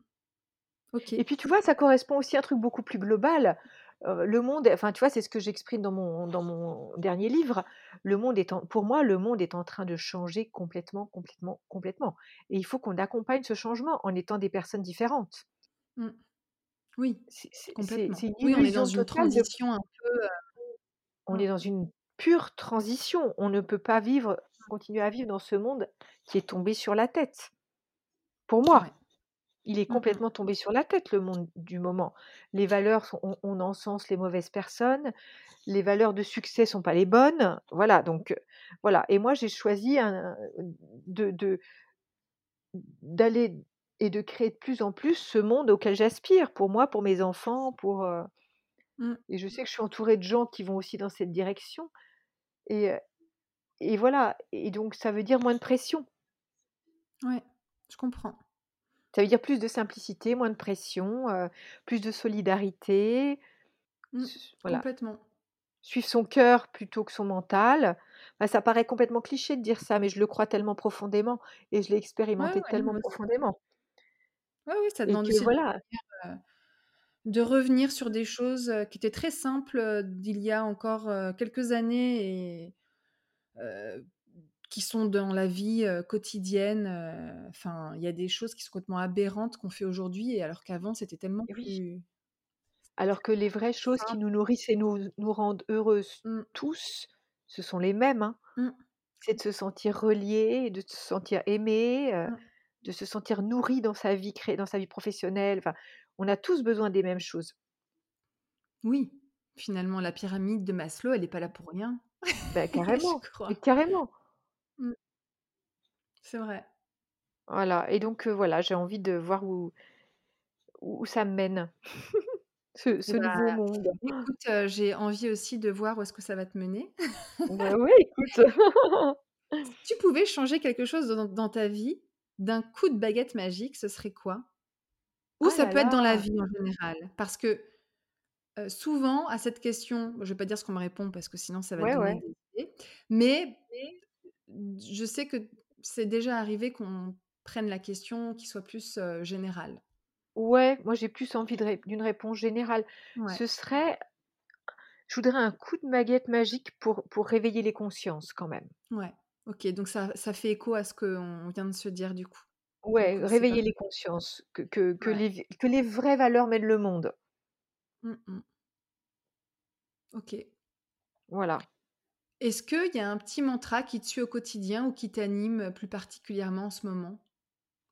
Et puis tu vois, ça correspond aussi à un truc beaucoup plus global. Le monde enfin, tu vois, c'est ce que j'exprime dans mon dans mon dernier livre. Le monde est en pour moi, le monde est en train de changer complètement, complètement, complètement. Et il faut qu'on accompagne ce changement en étant des personnes différentes. Mmh. Oui, C'est complètement. c'est une Oui, on est dans une de transition un peu, heu on est mmh, dans une pure transition. On ne peut pas vivre continuer à vivre dans ce monde qui est tombé sur la tête. Pour ouais. moi. Il est Mmh mh. complètement tombé sur la tête, le monde du moment. Les valeurs sont on on encense les mauvaises personnes, les valeurs de succès sont pas les bonnes. Voilà, donc heu, voilà et moi j'ai choisi un de de d'aller et de créer de plus en plus ce monde auquel j'aspire pour moi, pour mes enfants, pour, heu Mmh. et je sais que je suis entourée de gens qui vont aussi dans cette direction et et voilà et donc ça veut dire moins de pression. Ouais, je comprends. Ça veut dire plus de simplicité, moins de pression, plus de solidarité, Mmh. voilà. Complètement. Suivre son cœur plutôt que son mental. Bah, ça paraît complètement cliché de dire ça, mais je le crois tellement profondément et je l'ai expérimenté ouais, tellement profondément Ouais, oui, ça et demande que aussi de voilà. revenir, heu, de revenir sur des choses, qui étaient très simples, d'il y a encore, quelques années et qui sont dans la vie, quotidienne, enfin, il y a des choses qui sont complètement aberrantes qu'on fait aujourd'hui alors qu'avant c'était tellement oui, plus alors que les vraies choses qui nous nourrissent et nous nous rendent heureuses Mmh, tous, ce sont les mêmes, hein. mmh, C'est de se sentir relié, de se sentir aimé, mmh. De se sentir nourri dans sa vie cré dans sa vie professionnelle, enfin, on a tous besoin des mêmes choses. Oui, finalement la pyramide de Maslow, elle est pas là pour rien, Bah, carrément, carrément. Mmh, c'est vrai. Voilà et donc heu, voilà, j'ai envie de voir où où ça mène. Ce bah, nouveau monde. écoute, heu, j'ai envie aussi de voir où est-ce que ça va te mener. Bah, ouais, écoute. Si tu pouvais changer quelque chose dans dans ta vie d'un coup de baguette magique, ce serait quoi? Ou Ah ça là peut être dans la vie en général? Parce que, souvent à cette question, je vais pas dire ce qu'on me répond parce que sinon ça va Ouais, donner ouais. des idées, mais je sais que c'est déjà arrivé qu'on prenne la question qui soit plus, générale. Ouais, moi j'ai plus envie ré d'une réponse générale. Ouais, Ce serait je voudrais un coup de baguette magique pour pour réveiller les consciences quand même. ouais. OK, donc ça ça fait écho à ce qu'on vient de se dire du coup. Ouais, pas réveiller les consciences, que que que ouais. les que les vraies valeurs mènent le monde. Mmh mh. OK. Voilà. Est-ce qu'il y a un petit mantra qui te suit au quotidien ou qui t'anime, plus particulièrement en ce moment?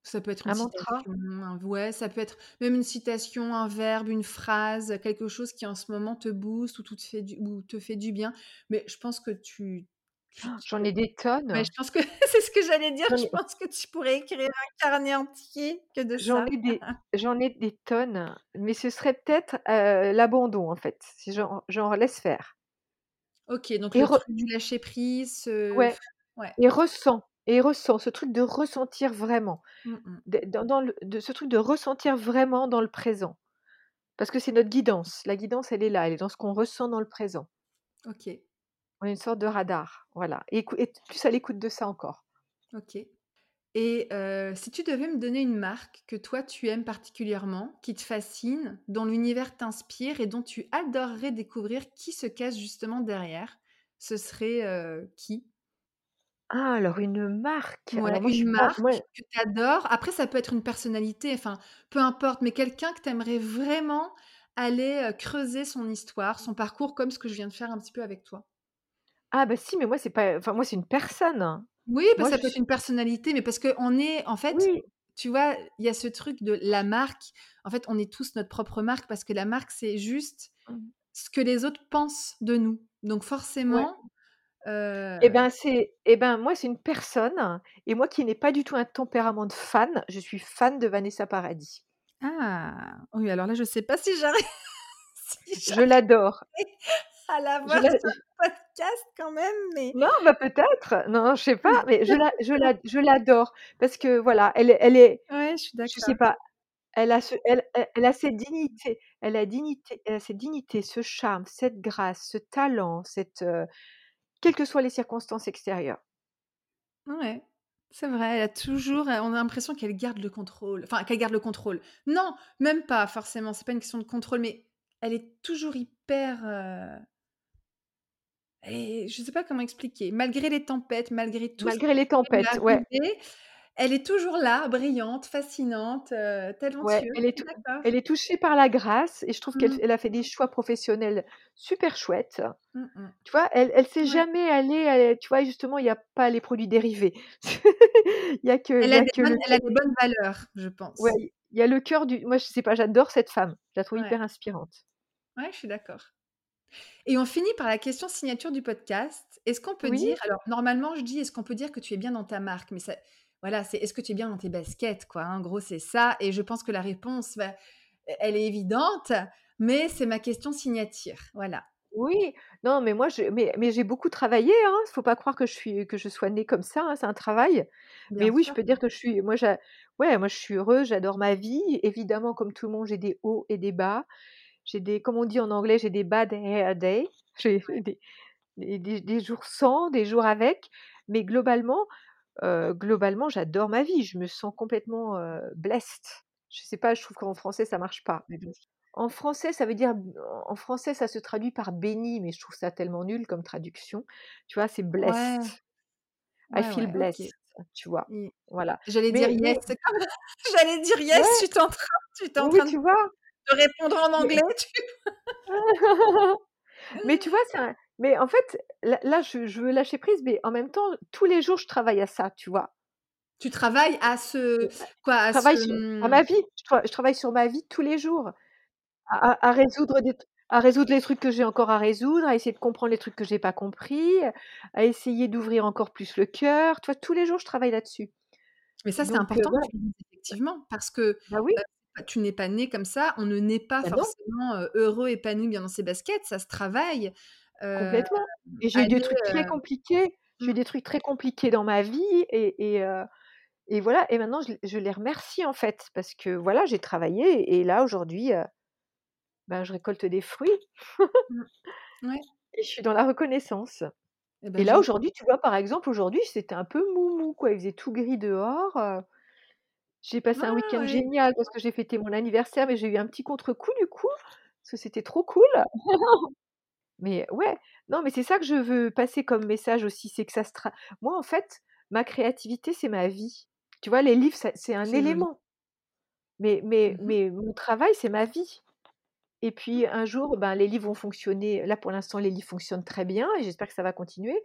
Ça peut être une Un mantra? citation, un ouais, ça peut être même une citation, un verbe, une phrase, quelque chose qui en ce moment te booste ou te fait du ou te fait du bien. Mais je pense que tu J'en ai des ouais, je tonnes. pense que c'est ce que j'allais dire, J'en je pense que tu pourrais écrire un carnet entier que de j'en ça. ai des j'en ai des tonnes, mais ce serait peut-être, heu, l'abandon en fait, si genre laisse faire OK, donc et le re truc du lâcher prise, ce ouais. ouais. Et ressens et ressens, ce truc de ressentir vraiment, Mmh mh. de dans dans le de ce truc de ressentir vraiment dans le présent. Parce que c'est notre guidance. La guidance, elle est là, elle est dans ce qu'on ressent dans le présent. OK. On est une sorte de radar, voilà et plus à l'écoute de ça encore. OK et heu, si tu devais me donner une marque que toi tu aimes particulièrement, qui te fascine, dont l'univers t'inspire et dont tu adorerais découvrir qui se cache justement derrière, ce serait, heu, qui? Ah alors une marque, alors moi une pas marque moi que tu adores. Après ça peut être une personnalité, enfin, peu importe, mais quelqu'un que tu aimerais vraiment aller, heu, creuser son histoire, son parcours, comme ce que je viens de faire un petit peu avec toi. Ah bah si, mais moi c'est pas enfin moi c'est une personne. Oui, bah, Moi ça peut être une personnalité, mais parce qu'on est en fait, oui, tu vois, il y a ce truc de la marque. En fait, on est tous notre propre marque parce que la marque, c'est juste mmh, ce que les autres pensent de nous. Donc ouais forcément, heu et ben c'est et ben moi c'est une personne et moi qui n'ai pas du tout un tempérament de fan, je suis fan de Vanessa Paradis. ah! Oui, alors là, je sais pas si j'arrive si Je l'adore. À l'avoir la sur le podcast quand même, mais non, bah peut-être, non, je sais pas, mais je la je la je l'adore parce que voilà, elle est elle est ouais, je suis je sais d'accord. pas, elle a ce elle elle a cette dignité elle a dignité elle a cette dignité, ce charme, cette grâce, ce talent, cette, heu, quelles que soient les circonstances extérieures. Ouais, c'est vrai, elle a toujours on a l'impression qu'elle garde le contrôle, enfin qu'elle garde le contrôle. Non, même pas forcément, c'est pas une question de contrôle, mais elle est toujours hyper, et je sais pas comment expliquer. Malgré les tempêtes, malgré tout Malgré les tempêtes, ouais. elle est toujours là, brillante, fascinante, Ouais, talentueuse. elle est elle touchée par la grâce et je trouve qu'elle Mmh. a fait des choix professionnels super chouettes. Mmh mh. Tu vois? Elle elle s'est Ouais. jamais allée, tu vois? Justement, il y a pas les produits dérivés. Il y a que Elle y a a des que bonnes le elle a des bonnes valeurs, je ouais, pense. il y a le cœur du moi je sais pas, j'adore cette femme. Je la trouve Ouais, hyper inspirante. ouais, je suis d'accord. Et on finit par la question signature du podcast. Est-ce qu'on peut Oui, dire alors normalement je dis: «Est-ce qu'on peut dire que tu es bien dans ta marque?» mais ça voilà, c'est: «Est-ce que tu es bien dans tes baskets?» quoi, hein, en gros c'est ça et je pense que la réponse e elle est évidente, mais c'est ma question signature, voilà. oui, non, mais moi je mais mais j'ai beaucoup travaillé, hein. Faut pas croire que je suis que je sois née comme ça, hein, c'est un travail. Mais oui, je peux dire que je suis moi ouais, moi je suis heureuse, j'adore ma vie. Évidemment, comme tout le monde, j'ai des hauts et des bas. J'ai des comme on dit en anglais, j'ai des bad hair days. J'ai des des jours sans, des jours avec, mais globalement, heu, globalement, j'adore ma vie. Je me sens complètement, heu, blessed. Je sais pas, je trouve qu'en français ça marche pas, mais bon. En français, ça veut dire en français, ça se traduit par béni, mais je trouve ça tellement nul comme traduction. Tu vois? C'est blessed. Ouais, I ouais, feel ouais, blessed, tu vois? Mmh. Voilà. J'allais dire yes, j'allais dire yes, ouais, tu es en train tu étais en oui, train tu vois? De répondre en anglais, tu Mais tu vois, c'est un mais en fait, là je je veux lâcher prise, mais en même temps, tous les jours, je travaille à ça, tu vois? tu travailles à ce quoi? Je À ce, travaille sur à mmh ma vie, je tra je travaille sur ma vie tous les jours, à résoudre des à résoudre les trucs que j'ai encore à résoudre, à essayer de comprendre les trucs que j'ai pas compris, à essayer d'ouvrir encore plus le cœur, tu vois? Tous les jours, je travaille là-dessus. Mais ça, c'est heu, important effectivement, parce que, Bah oui, heu, tu n'es pas né comme ça. On ne naît pas bah forcément, heu, heureux, épanoui, bien dans ses baskets, ça se travaille. Complètement et j'ai eu des trucs très compliqués, j'ai mmh, eu des trucs très compliqués dans ma vie et et et voilà et maintenant je les je les remercie, en fait, parce que voilà, j'ai travaillé et là, aujourd'hui, ben, je récolte des fruits mmh, ouais et je suis dans la reconnaissance. et Et bah, là, génial. aujourd'hui, tu vois, par exemple, aujourd'hui, c'était un peu mou mou, quoi. Il faisait tout gris dehors, j'ai passé un Ah week-end ouais, génial parce que j'ai fêté mon anniversaire, mais j'ai eu un petit contre-coup, du coup, parce que c'était trop cool. Mais ouais, non, mais c'est ça que je veux passer comme message aussi, c'est que ça se tra moi, en fait, ma créativité, c'est ma vie. Tu vois, les livres, c'est un joli. élément, mais mais Mmh mh. mais mon travail, c'est ma vie. Et puis un jour, ben, les livres vont fonctionner. Là, pour l'instant, les livres fonctionnent très bien et j'espère que ça va continuer.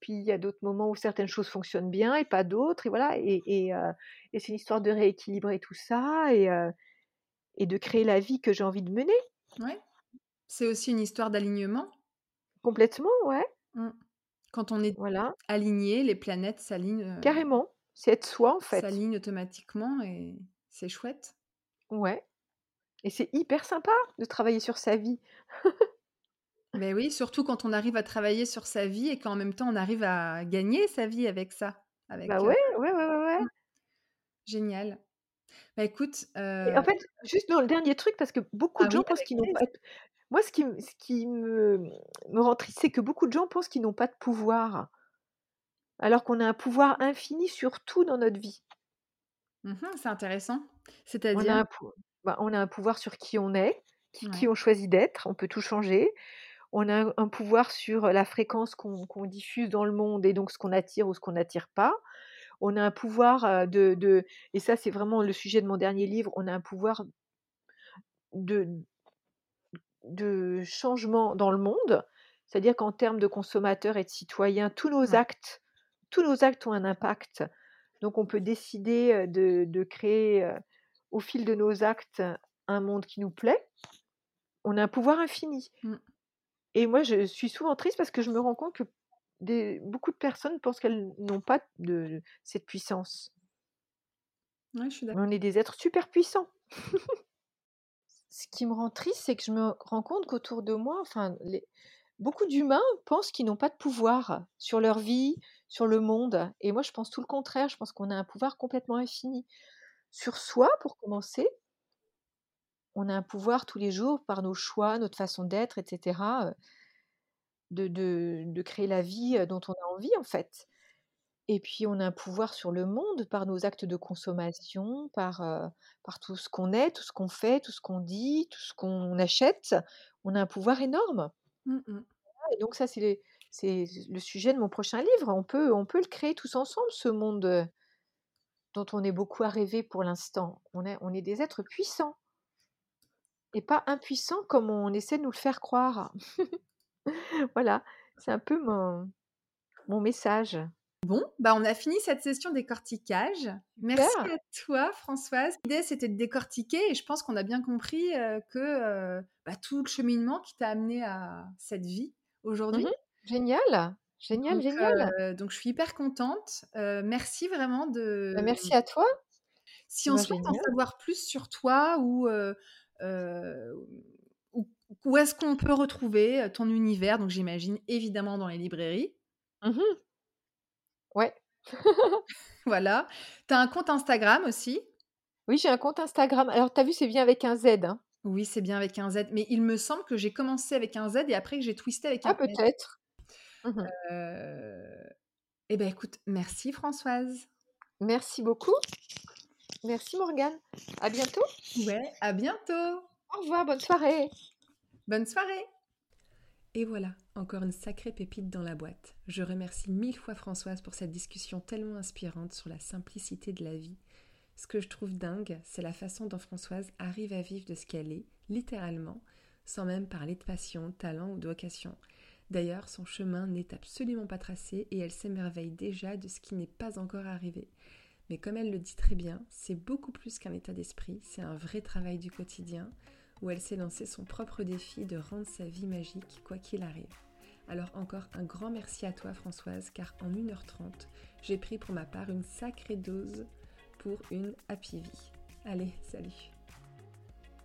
Puis il y a d'autres moments où certaines choses fonctionnent bien et pas d'autres et voilà et et c'est une histoire de rééquilibrer tout ça et heu et de créer la vie que j'ai envie de mener. Ouais, c'est aussi une histoire d'alignement. Complètement, ouais, Mmh. Quand on est voilà, aligné, les planètes s'alignent, heu, carrément. C'est être soi, en fait. s'alignent automatiquement et c'est chouette. Ouais et c'est hyper sympa de travailler sur sa vie. Beh, oui, surtout quand on arrive à travailler sur sa vie et qu'en même temps on arrive à gagner sa vie avec ça, Bah avec, heu ouais, ouais, ouais, ouais, ouais mmh, génial. Bah, écoute, en fait, juste dans le dernier truc, parce que beaucoup ah de oui, gens pensent qu'ils n'ont pas. Moi, ce qui, ce qui me, me rend triste, c'est que beaucoup de gens pensent qu'ils n'ont pas de pouvoir, alors qu'on a un pouvoir infini sur tout dans notre vie. Mmh c'est intéressant. On a, C'est-à-dire? Bah, on a un pouvoir sur qui on est, qui, on choisit d'être, on peut tout changer. On a un, un pouvoir sur la fréquence qu'on diffuse dans le monde et donc ce qu'on attire ou ce qu'on n'attire pas. On a un pouvoir de, de- et ça c'est vraiment le sujet de mon dernier livre, on a un pouvoir de, de changement dans le monde. C'est-à-dire qu'en termes de consommateurs et de citoyens, tous nos Ouais. actes, tous nos actes ont un impact. Donc on peut décider de, de créer au fil de nos actes un monde qui nous plaît. On a un pouvoir infini. Mmh. Et moi, je suis souvent triste parce que je me rends compte que des, beaucoup de personnes pensent qu'elles n'ont pas de cette puissance. Ouais, je suis d'accord. On est des êtres super puissants. Ce qui me rend triste, c'est que je me rends compte qu'autour de moi, enfin, les- beaucoup d'humains pensent qu'ils n'ont pas de pouvoir sur leur vie, sur le monde. Et moi, je pense tout le contraire. Je pense qu'on a un pouvoir complètement infini sur soi, pour commencer. On a un pouvoir tous les jours par nos choix, notre façon d'être, etc. De, de, de créer la vie dont on a envie, en fait. Et puis, on a un pouvoir sur le monde par nos actes de consommation, par, euh, par tout ce qu'on est, tout ce qu'on fait, tout ce qu'on dit, tout ce qu'on achète. On a un pouvoir énorme. Mmh mh. Et donc, ça, c'est c'est le sujet de mon prochain livre. On peut, on peut le créer tous ensemble, ce monde dont on est beaucoup à rêver pour l'instant. On est, on est des êtres puissants et pas impuissants comme on essaie de nous le faire croire. voilà, c'est un peu mon, mon message. Bon, bah, on a fini cette session décortiquage. Merci Super. à toi Françoise. L'idée, c'était de décortiquer et je pense qu'on a bien compris, heu, que, heu, bah, tout le cheminement qui t'a amené à cette vie aujourd'hui. Mhm. Génial, génial, Donc génial. heu, donc je suis hyper contente. Heu, merci vraiment de Bah, merci à toi. si on Bah, souhaite en savoir plus sur toi ou, heu heu, où où est-ce qu'on peut retrouver, ton univers? Donc j'imagine évidemment dans les librairies. Mhm. Ouais. Voilà. Tu as un compte Instagram aussi? Oui, j'ai un compte Instagram. Alors, tu as vu, c'est bien avec un Z. hein. Oui, c'est bien avec un Z, mais il me semble que j'ai commencé avec un Z et après que j'ai twisté avec un Ah, S. peut-être. Heu, et ben écoute, merci Françoise. Merci beaucoup. Merci Morgane. À bientôt. Ouais, à bientôt. Au revoir, bonne soirée. Bonne soirée. Et voilà, encore une sacrée pépite dans la boîte. Je remercie mille fois Françoise pour cette discussion tellement inspirante sur la simplicité de la vie. Ce que je trouve dingue, c'est la façon dont Françoise arrive à vivre de ce qu'elle est, littéralement, sans même parler de passion, talent ou de vocation. D'ailleurs, son chemin n'est absolument pas tracé et elle s'émerveille déjà de ce qui n'est pas encore arrivé. Mais comme elle le dit très bien, c'est beaucoup plus qu'un état d'esprit, c'est un vrai travail du quotidien où elle s'est lancé son propre défi de rendre sa vie magique quoi qu'il arrive. Alors encore un grand merci à toi Françoise car en 1h30, j'ai pris pour ma part une sacrée dose pour une happy vie. Allez, salut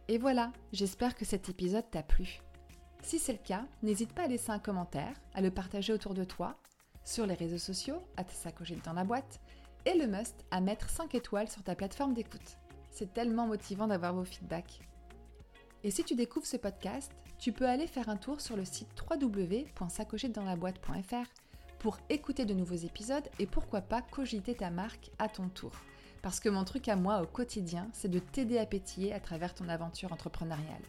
Et voilà, j'espère que cet épisode t'a plu. Si c'est le cas, n'hésite pas à laisser un commentaire, à le partager autour de toi, sur les réseaux sociaux, à te sacocher dans la boîte, et le must à mettre 5 étoiles sur ta plateforme d'écoute. C'est tellement motivant d'avoir vos feedbacks. Et si tu découvres ce podcast, tu peux aller faire un tour sur le site www.sacochetdansla-boîte.fr pour écouter de nouveaux épisodes et pourquoi pas cogiter ta marque à ton tour. Parce que mon truc à moi au quotidien, c'est de t'aider à pétiller à travers ton aventure entrepreneuriale.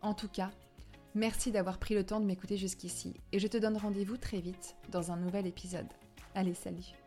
En tout cas, merci d'avoir pris le temps de m'écouter jusqu'ici et je te donne rendez-vous très vite dans un nouvel épisode. Allez, salut